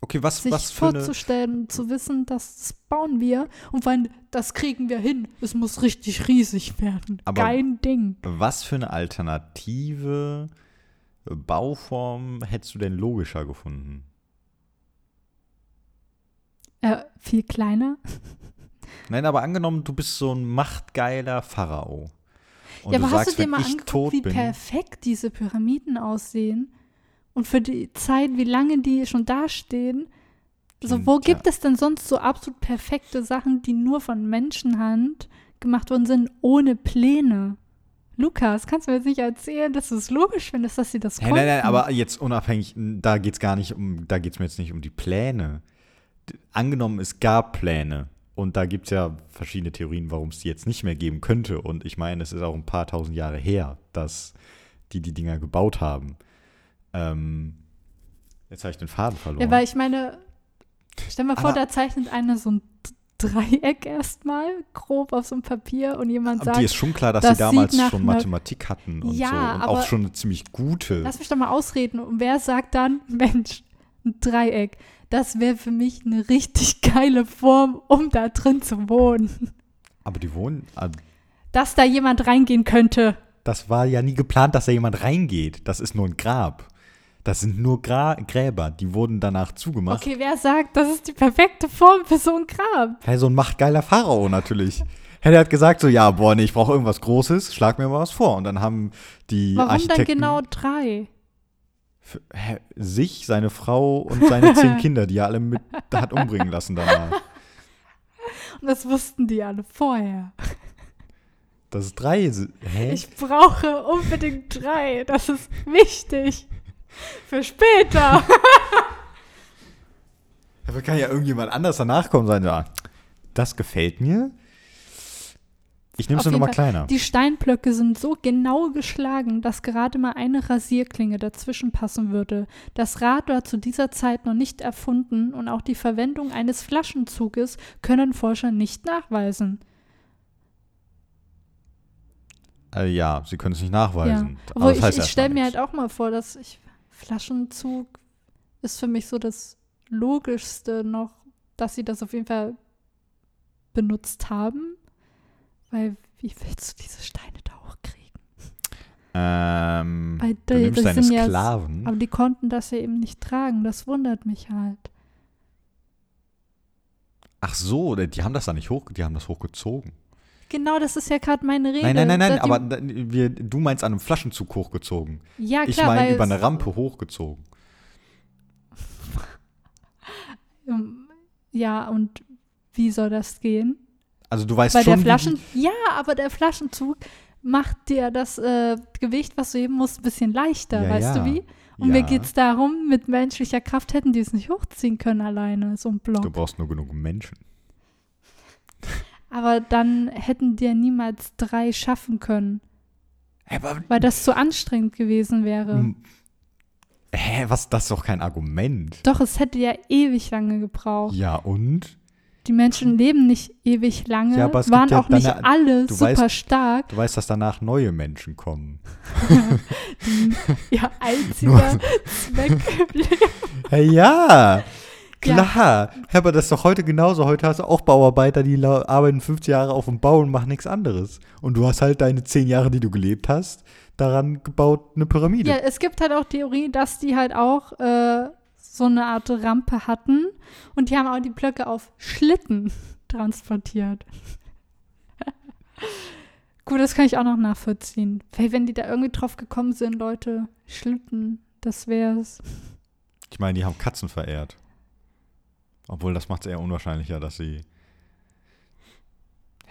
A: Okay, was,
B: sich
A: was für eine,
B: vorzustellen und zu wissen, das bauen wir und vor allem, das kriegen wir hin. Es muss richtig riesig werden.
A: Aber-
B: Kein Ding.
A: was für eine alternative Bauform hättest du denn logischer gefunden?
B: Äh, viel kleiner.
A: Nein, aber angenommen, du bist so ein machtgeiler Pharao. Und
B: ja,
A: du
B: aber
A: sagst,
B: hast du dir mal angeguckt, wie
A: bin,
B: perfekt diese Pyramiden aussehen? Und für die Zeit, wie lange die schon dastehen? So,
A: Hm,
B: wo
A: tja.
B: gibt es denn sonst so absolut perfekte Sachen, die nur von Menschenhand gemacht worden sind, ohne Pläne? Lukas, kannst du mir jetzt nicht erzählen, dass du es logisch findest, dass sie das
A: Nein,
B: konnten?
A: nein, nein, aber jetzt unabhängig, da geht es gar nicht um, da geht es mir jetzt nicht um die Pläne. Angenommen, es gab Pläne und da gibt es ja verschiedene Theorien, warum es die jetzt nicht mehr geben könnte. Und ich meine, es ist auch ein paar tausend Jahre her, dass die die Dinger gebaut haben. Ähm, jetzt habe ich den Faden verloren.
B: Ja, weil ich meine, stell mal vor, da zeichnet einer so ein Dreieck erstmal grob auf so einem Papier und jemand sagt,
A: dir ist schon klar, dass
B: das
A: sie damals schon Mathematik hatten und
B: Ja,
A: so. Und
B: aber-
A: auch schon eine ziemlich gute.
B: Lass mich doch mal ausreden. Und wer sagt dann, Mensch, ein Dreieck, das wäre für mich eine richtig geile Form, um da drin zu wohnen.
A: Aber die wohnen. ah,
B: Dass da jemand reingehen könnte.
A: Das war ja nie geplant, dass da jemand reingeht. Das ist nur ein Grab. Das sind nur Gra Gräber, die wurden danach zugemacht.
B: Okay, wer sagt, das ist die perfekte Form für so ein Grab?
A: Hey, so ein machtgeiler Pharao natürlich. Hey, der hat gesagt so, ja, boah, nee, ich brauche irgendwas Großes, schlag mir mal was vor. Und dann haben die
B: Warum dann
A: Architekten
B: genau drei?
A: für, hä, sich, seine Frau und seine zehn Kinder, die er alle mit hat umbringen lassen danach.
B: Und das wussten die alle vorher.
A: Das ist drei. Hä?
B: Ich brauche unbedingt drei. Das ist wichtig. Für später.
A: Da kann ja irgendjemand anders danach kommen und sagen, ja, das gefällt mir. Ich nehme es nur noch
B: jeden
A: mal
B: Fall.
A: kleiner.
B: Die Steinblöcke sind so genau geschlagen, dass gerade mal eine Rasierklinge dazwischen passen würde. Das Rad war zu dieser Zeit noch nicht erfunden und auch die Verwendung eines Flaschenzuges können Forscher nicht nachweisen.
A: Äh, ja, sie können es nicht nachweisen. Aber
B: Obwohl
A: das
B: ich, ich stelle mir halt auch mal vor, dass ich Flaschenzug ist für mich so das Logischste noch, dass sie das auf jeden Fall benutzt haben. Weil wie willst du diese Steine da hochkriegen?
A: Ähm,
B: Weil
A: du
B: die-
A: nimmst
B: das
A: deine
B: sind ja-
A: Sklaven.
B: Aber die konnten das ja eben nicht tragen. Das wundert mich halt.
A: Ach so, die haben das da nicht hoch, die haben das hochgezogen.
B: Genau, das ist ja gerade meine Rede.
A: Nein, nein, nein, nein, aber wir, du meinst an einem Flaschenzug hochgezogen.
B: ja, klar,
A: ich meine über eine Rampe hochgezogen.
B: ähm, Ja, und wie soll das gehen?
A: Also du weißt
B: Weil
A: schon,
B: der Flaschen, ja, aber der Flaschenzug macht dir das äh, Gewicht, was du heben musst, ein bisschen leichter,
A: Ja,
B: weißt
A: ja.
B: du wie? Und
A: ja,
B: mir geht es darum, mit menschlicher Kraft hätten die es nicht hochziehen können alleine, so ein Block.
A: Du brauchst nur genug Menschen.
B: Aber dann hätten die ja niemals drei schaffen können,
A: Aber,
B: weil das zu anstrengend gewesen wäre.
A: Hm. Hä, was, das ist doch kein Argument.
B: Doch, es hätte ja ewig lange gebraucht.
A: Ja, und?
B: Die Menschen leben nicht ewig lange,
A: Ja, aber es
B: waren
A: ja
B: auch nicht
A: dann-
B: alle super
A: weißt-
B: stark.
A: Du weißt, dass danach neue Menschen kommen.
B: Ihr einziger Zweck.
A: Ja, klar. Aber das ist doch heute genauso. Heute hast du auch Bauarbeiter, die arbeiten 50 Jahre auf dem Bau und machen nichts anderes. Und du hast halt deine 10 Jahre, die du gelebt hast, daran gebaut eine Pyramide.
B: ja, es gibt halt auch Theorie, dass die halt auch äh, so eine Art Rampe hatten und die haben auch die Blöcke auf Schlitten transportiert. Gut, das kann ich auch noch nachvollziehen. Weil wenn die da irgendwie drauf gekommen sind, Leute, Schlitten, das wär's.
A: Ich meine, die haben Katzen verehrt. Obwohl, das macht es eher unwahrscheinlicher, dass sie.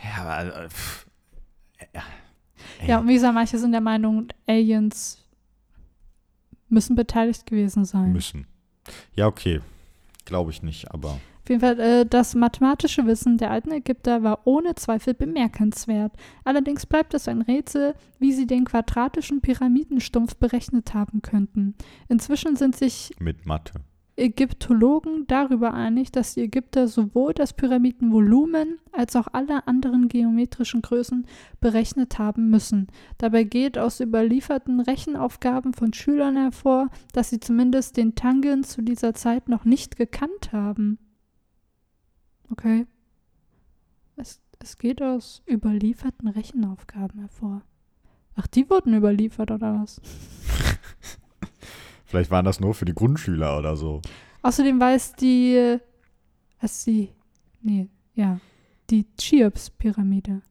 A: Ja, aber. äh, pff. Ja,
B: Ja, und wie gesagt, manche sind der Meinung, Aliens müssen beteiligt gewesen sein.
A: müssen. Ja, okay. Glaube ich nicht, aber.
B: Auf jeden Fall, äh, das mathematische Wissen der alten Ägypter war ohne Zweifel bemerkenswert. Allerdings bleibt es ein Rätsel, wie sie den quadratischen Pyramidenstumpf berechnet haben könnten. Inzwischen sind sich
A: Mit Mathe.
B: Ägyptologen darüber einig, dass die Ägypter sowohl das Pyramidenvolumen als auch alle anderen geometrischen Größen berechnet haben müssen. Dabei geht aus überlieferten Rechenaufgaben von Schülern hervor, dass sie zumindest den Tangen zu dieser Zeit noch nicht gekannt haben. Okay. Es, es geht aus überlieferten Rechenaufgaben hervor. Ach, die wurden überliefert oder was?
A: Vielleicht waren das nur für die Grundschüler oder so.
B: Außerdem weiß die, äh, was die, nee, ja, die Cheops-Pyramide.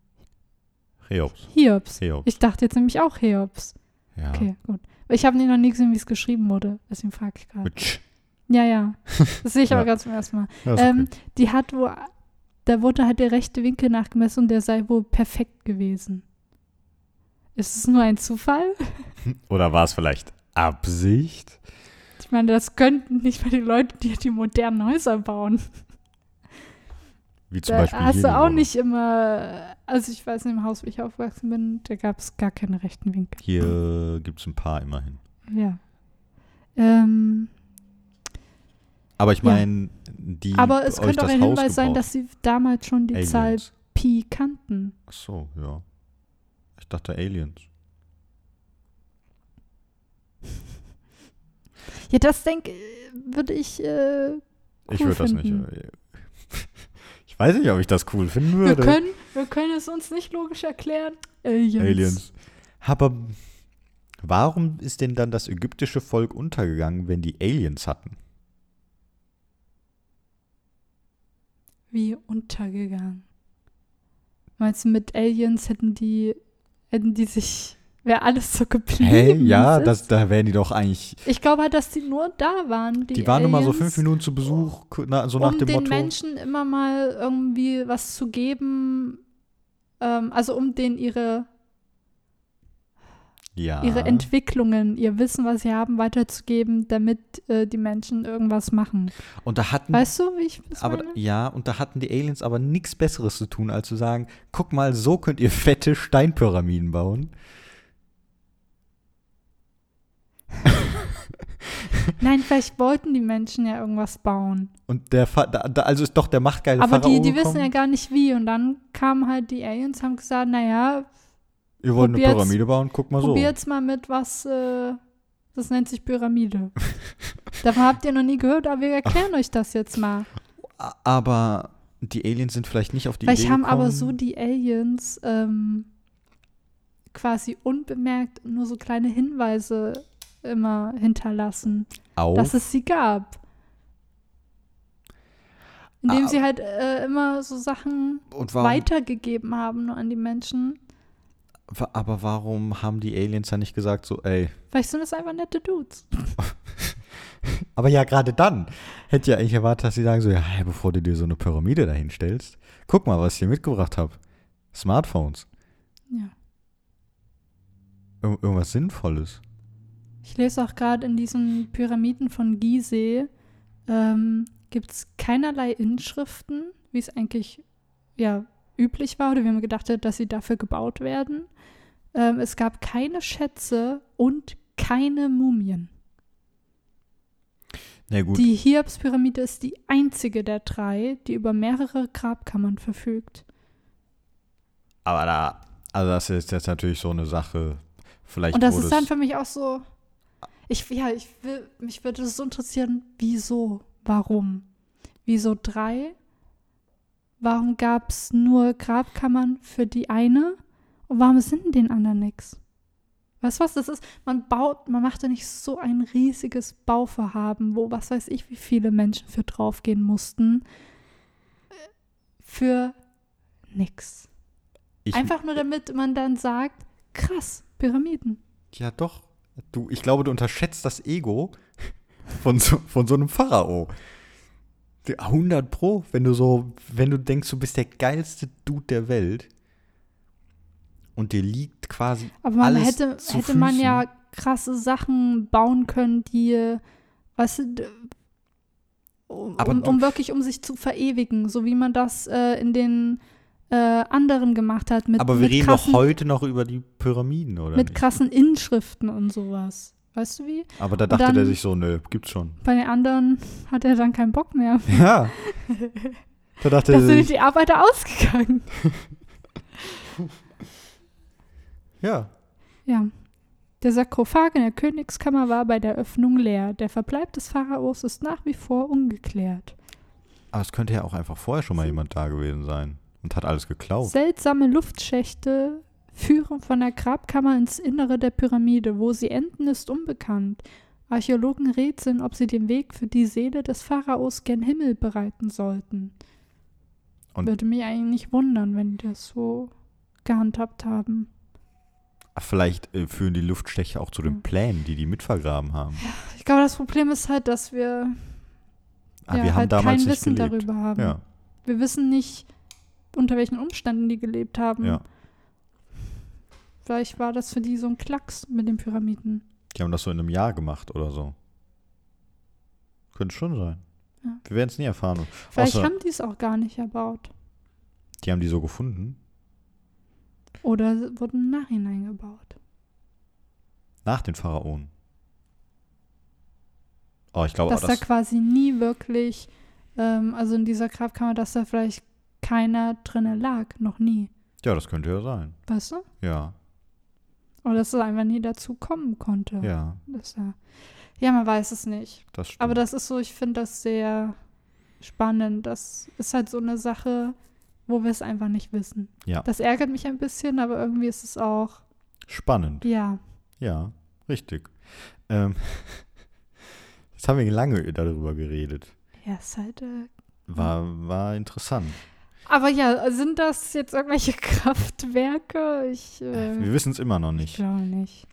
A: Cheops.
B: Cheops. Ich dachte jetzt nämlich auch Cheops.
A: Ja.
B: Okay, gut. Ich habe noch nie gesehen, wie es geschrieben wurde. Deswegen frage ich gerade. Ja, ja. Das sehe ich
A: Ja.
B: aber ganz zum ersten Mal.
A: Ja,
B: Ähm, die hat wo, da wurde halt der rechte Winkel nachgemessen und der sei wohl perfekt gewesen. Ist es nur ein Zufall?
A: Oder war es vielleicht Absicht?
B: Ich meine, das könnten nicht mal die Leute, die die modernen Häuser bauen.
A: Wie zum
B: Da
A: Beispiel
B: hast du auch nicht immer, also ich weiß, in dem Haus, wo ich aufgewachsen bin, da gab es gar keine rechten Winkel.
A: Hier gibt es ein paar immerhin.
B: Ja. Ähm,
A: Aber ich
B: Ja.
A: meine, die
B: aber es könnte auch ein
A: Haus
B: Hinweis sein, dass sie damals schon die Zahl
A: Aliens.
B: Pi kannten.
A: Ach so, ja. Ich dachte Aliens.
B: Ja, das denke würde ich. Äh,
A: Ich
B: Cool
A: würde das nicht. äh, Ich weiß nicht, ob ich das cool finden
B: wir,
A: würde.
B: können, wir können es uns nicht logisch erklären. Aliens.
A: Aliens. Aber warum ist denn dann das ägyptische Volk untergegangen, wenn die Aliens hatten?
B: Wie untergegangen. Meinst du, mit Aliens hätten die, hätten die sich, wäre alles so geblieben? Wie
A: Ja,
B: es
A: das,
B: ist?
A: da wären die doch eigentlich.
B: Ich glaube halt, dass die nur da waren. Die,
A: Die, waren nur mal so
B: Aliens,
A: fünf Minuten zu Besuch, na, so nach
B: um
A: dem
B: den
A: Motto.
B: Menschen immer mal irgendwie was zu geben. Ähm, also um denen ihre,
A: ja.
B: ihre Entwicklungen, ihr Wissen, was sie haben, weiterzugeben, damit äh, die Menschen irgendwas machen.
A: Und da hatten
B: Weißt du, wie ich das
A: aber
B: meine?
A: ja, und da hatten die Aliens aber nichts Besseres zu tun, als zu sagen, guck mal, so könnt ihr fette Steinpyramiden bauen.
B: Nein, vielleicht wollten die Menschen ja irgendwas bauen.
A: Und der Fa da, da, also ist doch der machtgeile
B: Aber
A: Pharao
B: die, die wissen ja gar nicht wie. Und dann kamen halt die Aliens, haben gesagt, naja,
A: Wir wollen eine Pyramide bauen, guck mal so.
B: probiert's mal mit was, äh, das nennt sich Pyramide. Davon habt ihr noch nie gehört, aber wir erklären euch das jetzt mal.
A: Aber die Aliens sind vielleicht nicht auf die
B: Vielleicht
A: Idee
B: haben
A: gekommen.
B: aber so die Aliens ähm, quasi unbemerkt nur so kleine Hinweise immer hinterlassen,
A: Auf.
B: dass es sie gab. Indem
A: Ah.
B: sie halt äh, immer so Sachen weitergegeben haben nur an die Menschen.
A: aber warum haben die Aliens dann nicht gesagt, so, ey.
B: Vielleicht sind das einfach nette Dudes.
A: Aber ja, gerade dann hätte ja eigentlich erwartet, dass sie sagen so, ja, bevor du dir so eine Pyramide dahin stellst, guck mal, was ich hier mitgebracht habe. Smartphones.
B: Ja.
A: Ir irgendwas Sinnvolles.
B: Ich lese auch gerade in diesen Pyramiden von Gizeh ähm, gibt es keinerlei Inschriften, wie es eigentlich ja üblich war oder wie man gedacht hat, dass sie dafür gebaut werden. Ähm, es gab keine Schätze und keine Mumien. Die Cheops-Pyramide ist die einzige der drei, die über mehrere Grabkammern verfügt.
A: aber da, also das ist jetzt natürlich so eine Sache. Vielleicht
B: Und das ist dann für mich auch so. Ich, ja, ich will, mich würde es so interessieren, wieso, warum? Wieso drei? Warum gab es nur Grabkammern für die eine? Und warum sind den anderen nichts? Weißt du was? Das ist, man baut, man macht ja nicht so ein riesiges Bauvorhaben, wo was weiß ich, wie viele Menschen für draufgehen mussten. Für nix.
A: ich,
B: Einfach nur damit man dann sagt, krass, Pyramiden.
A: Ja, doch. Du, ich glaube, du unterschätzt das Ego von so, von so einem Pharao. Die 100 Pro, wenn du so, wenn du denkst, du bist der geilste Dude der Welt und dir liegt quasi
B: Aber man
A: alles
B: hätte,
A: zu
B: hätte man
A: Füßen.
B: ja krasse Sachen bauen können, die, weißt du, um, um,
A: du-
B: um wirklich um sich zu verewigen, so wie man das äh, in den äh, anderen gemacht hat mit,
A: Aber wir
B: mit,
A: reden
B: krassen,
A: doch heute noch über die Pyramiden, oder
B: mit
A: nicht?
B: krassen Inschriften und sowas. Weißt du wie?
A: Aber da dachte der
B: dann-
A: sich so, nö, gibt's schon.
B: Bei den anderen hat er dann keinen Bock mehr.
A: Ja. Da dachte
B: Da
A: er
B: sind die Arbeiter ausgegangen.
A: ja.
B: Ja. Der Sarkophag in der Königskammer war bei der Öffnung leer. Der Verbleib des Pharaos ist nach wie vor ungeklärt.
A: Aber es könnte ja auch einfach vorher schon mal jemand da gewesen sein und hat alles geklaut.
B: Seltsame Luftschächte führen von der Grabkammer ins Innere der Pyramide. Wo sie enden, ist unbekannt. Archäologen rätseln, ob sie den Weg für die Seele des Pharaos gen Himmel bereiten sollten.
A: Und-
B: Würde mich eigentlich nicht wundern, wenn die das so gehandhabt haben.
A: Vielleicht äh, führen die Luftstecher auch zu den
B: Ja.
A: Plänen, die die mitvergraben haben.
B: Ich glaube, das Problem ist halt, dass wir,
A: Ah,
B: ja,
A: wir haben
B: halt kein Wissen
A: gelebt.
B: darüber haben.
A: Ja,
B: Wir wissen nicht, unter welchen Umständen die gelebt haben.
A: ja.
B: Vielleicht war das für die so ein Klacks mit den Pyramiden.
A: Die haben das so in einem Jahr gemacht oder so. Könnte schon sein.
B: Ja.
A: Wir werden es nie erfahren.
B: Vielleicht
A: Außer-
B: haben die es auch gar nicht erbaut.
A: Die haben die so gefunden.
B: Oder wurden im Nachhinein gebaut.
A: Nach den Pharaonen. Oh, ich glaube,
B: dass
A: das,
B: da quasi nie wirklich, ähm, also in dieser Grabkammer, dass da vielleicht keiner drinne lag. Noch nie.
A: ja, das könnte ja sein.
B: Weißt du?
A: Ja,
B: Oder dass es einfach nie dazu kommen konnte.
A: ja,
B: Das, ja. ja, man weiß es nicht.
A: das stimmt.
B: Aber das ist so, ich finde das sehr spannend. Das ist halt so eine Sache, wo wir es einfach nicht wissen.
A: Ja.
B: Das ärgert mich ein bisschen, aber irgendwie ist es auch,
A: Spannend.
B: ja.
A: Ja, richtig. Ähm, jetzt haben wir lange darüber geredet.
B: Ja, ist halt. Äh,
A: War, war interessant.
B: Aber ja, sind das jetzt irgendwelche Kraftwerke? Ich, äh,
A: Wir wissen es immer noch
B: ich
A: nicht.
B: glaube nicht.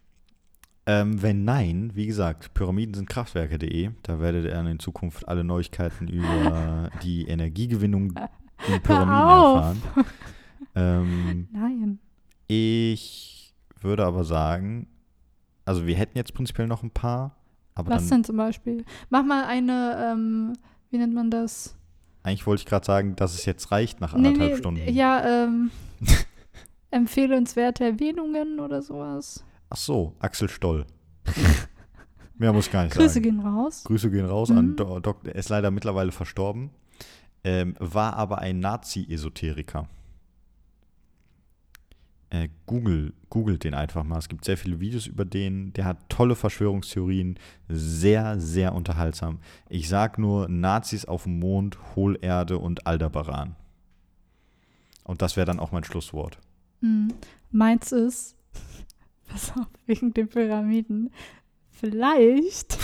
A: Ähm, wenn nein, wie gesagt, Pyramiden sind Kraftwerke.de. Da werdet ihr dann in Zukunft alle Neuigkeiten über die Energiegewinnung in Pyramiden erfahren. Ähm,
B: Nein.
A: ich würde aber sagen, also wir hätten jetzt prinzipiell noch ein paar, aber
B: Was
A: dann
B: denn zum Beispiel? Mach mal eine, ähm, wie nennt man das?
A: Eigentlich wollte ich gerade sagen, dass es jetzt reicht nach
B: Nee,
A: anderthalb
B: nee,
A: Stunden.
B: Ja, ähm, empfehlenswerte Erwähnungen oder sowas.
A: Ach so, Axel Stoll. Mehr muss gar nicht
B: Grüße
A: sagen.
B: gehen raus.
A: Grüße gehen raus
B: Mhm.
A: an Doc, er ist leider mittlerweile verstorben, ähm, war aber ein Nazi-Esoteriker. Äh, Google, googelt den einfach mal. Es gibt sehr viele Videos über den. Der hat tolle Verschwörungstheorien, sehr, sehr unterhaltsam. Ich sag nur Nazis auf dem Mond, Hohlerde und Aldebaran. Und das wäre dann auch mein Schlusswort.
B: Hm. Meins ist, pass auf, wegen den Pyramiden. Vielleicht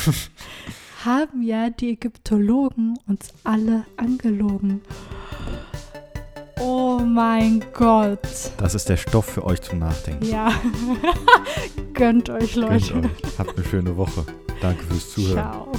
B: haben ja die Ägyptologen uns alle angelogen. Oh mein Gott.
A: Das ist der Stoff für euch zum Nachdenken.
B: Ja. Gönnt euch, Leute.
A: Gönnt euch. Habt eine schöne Woche. Danke fürs Zuhören.
B: Ciao.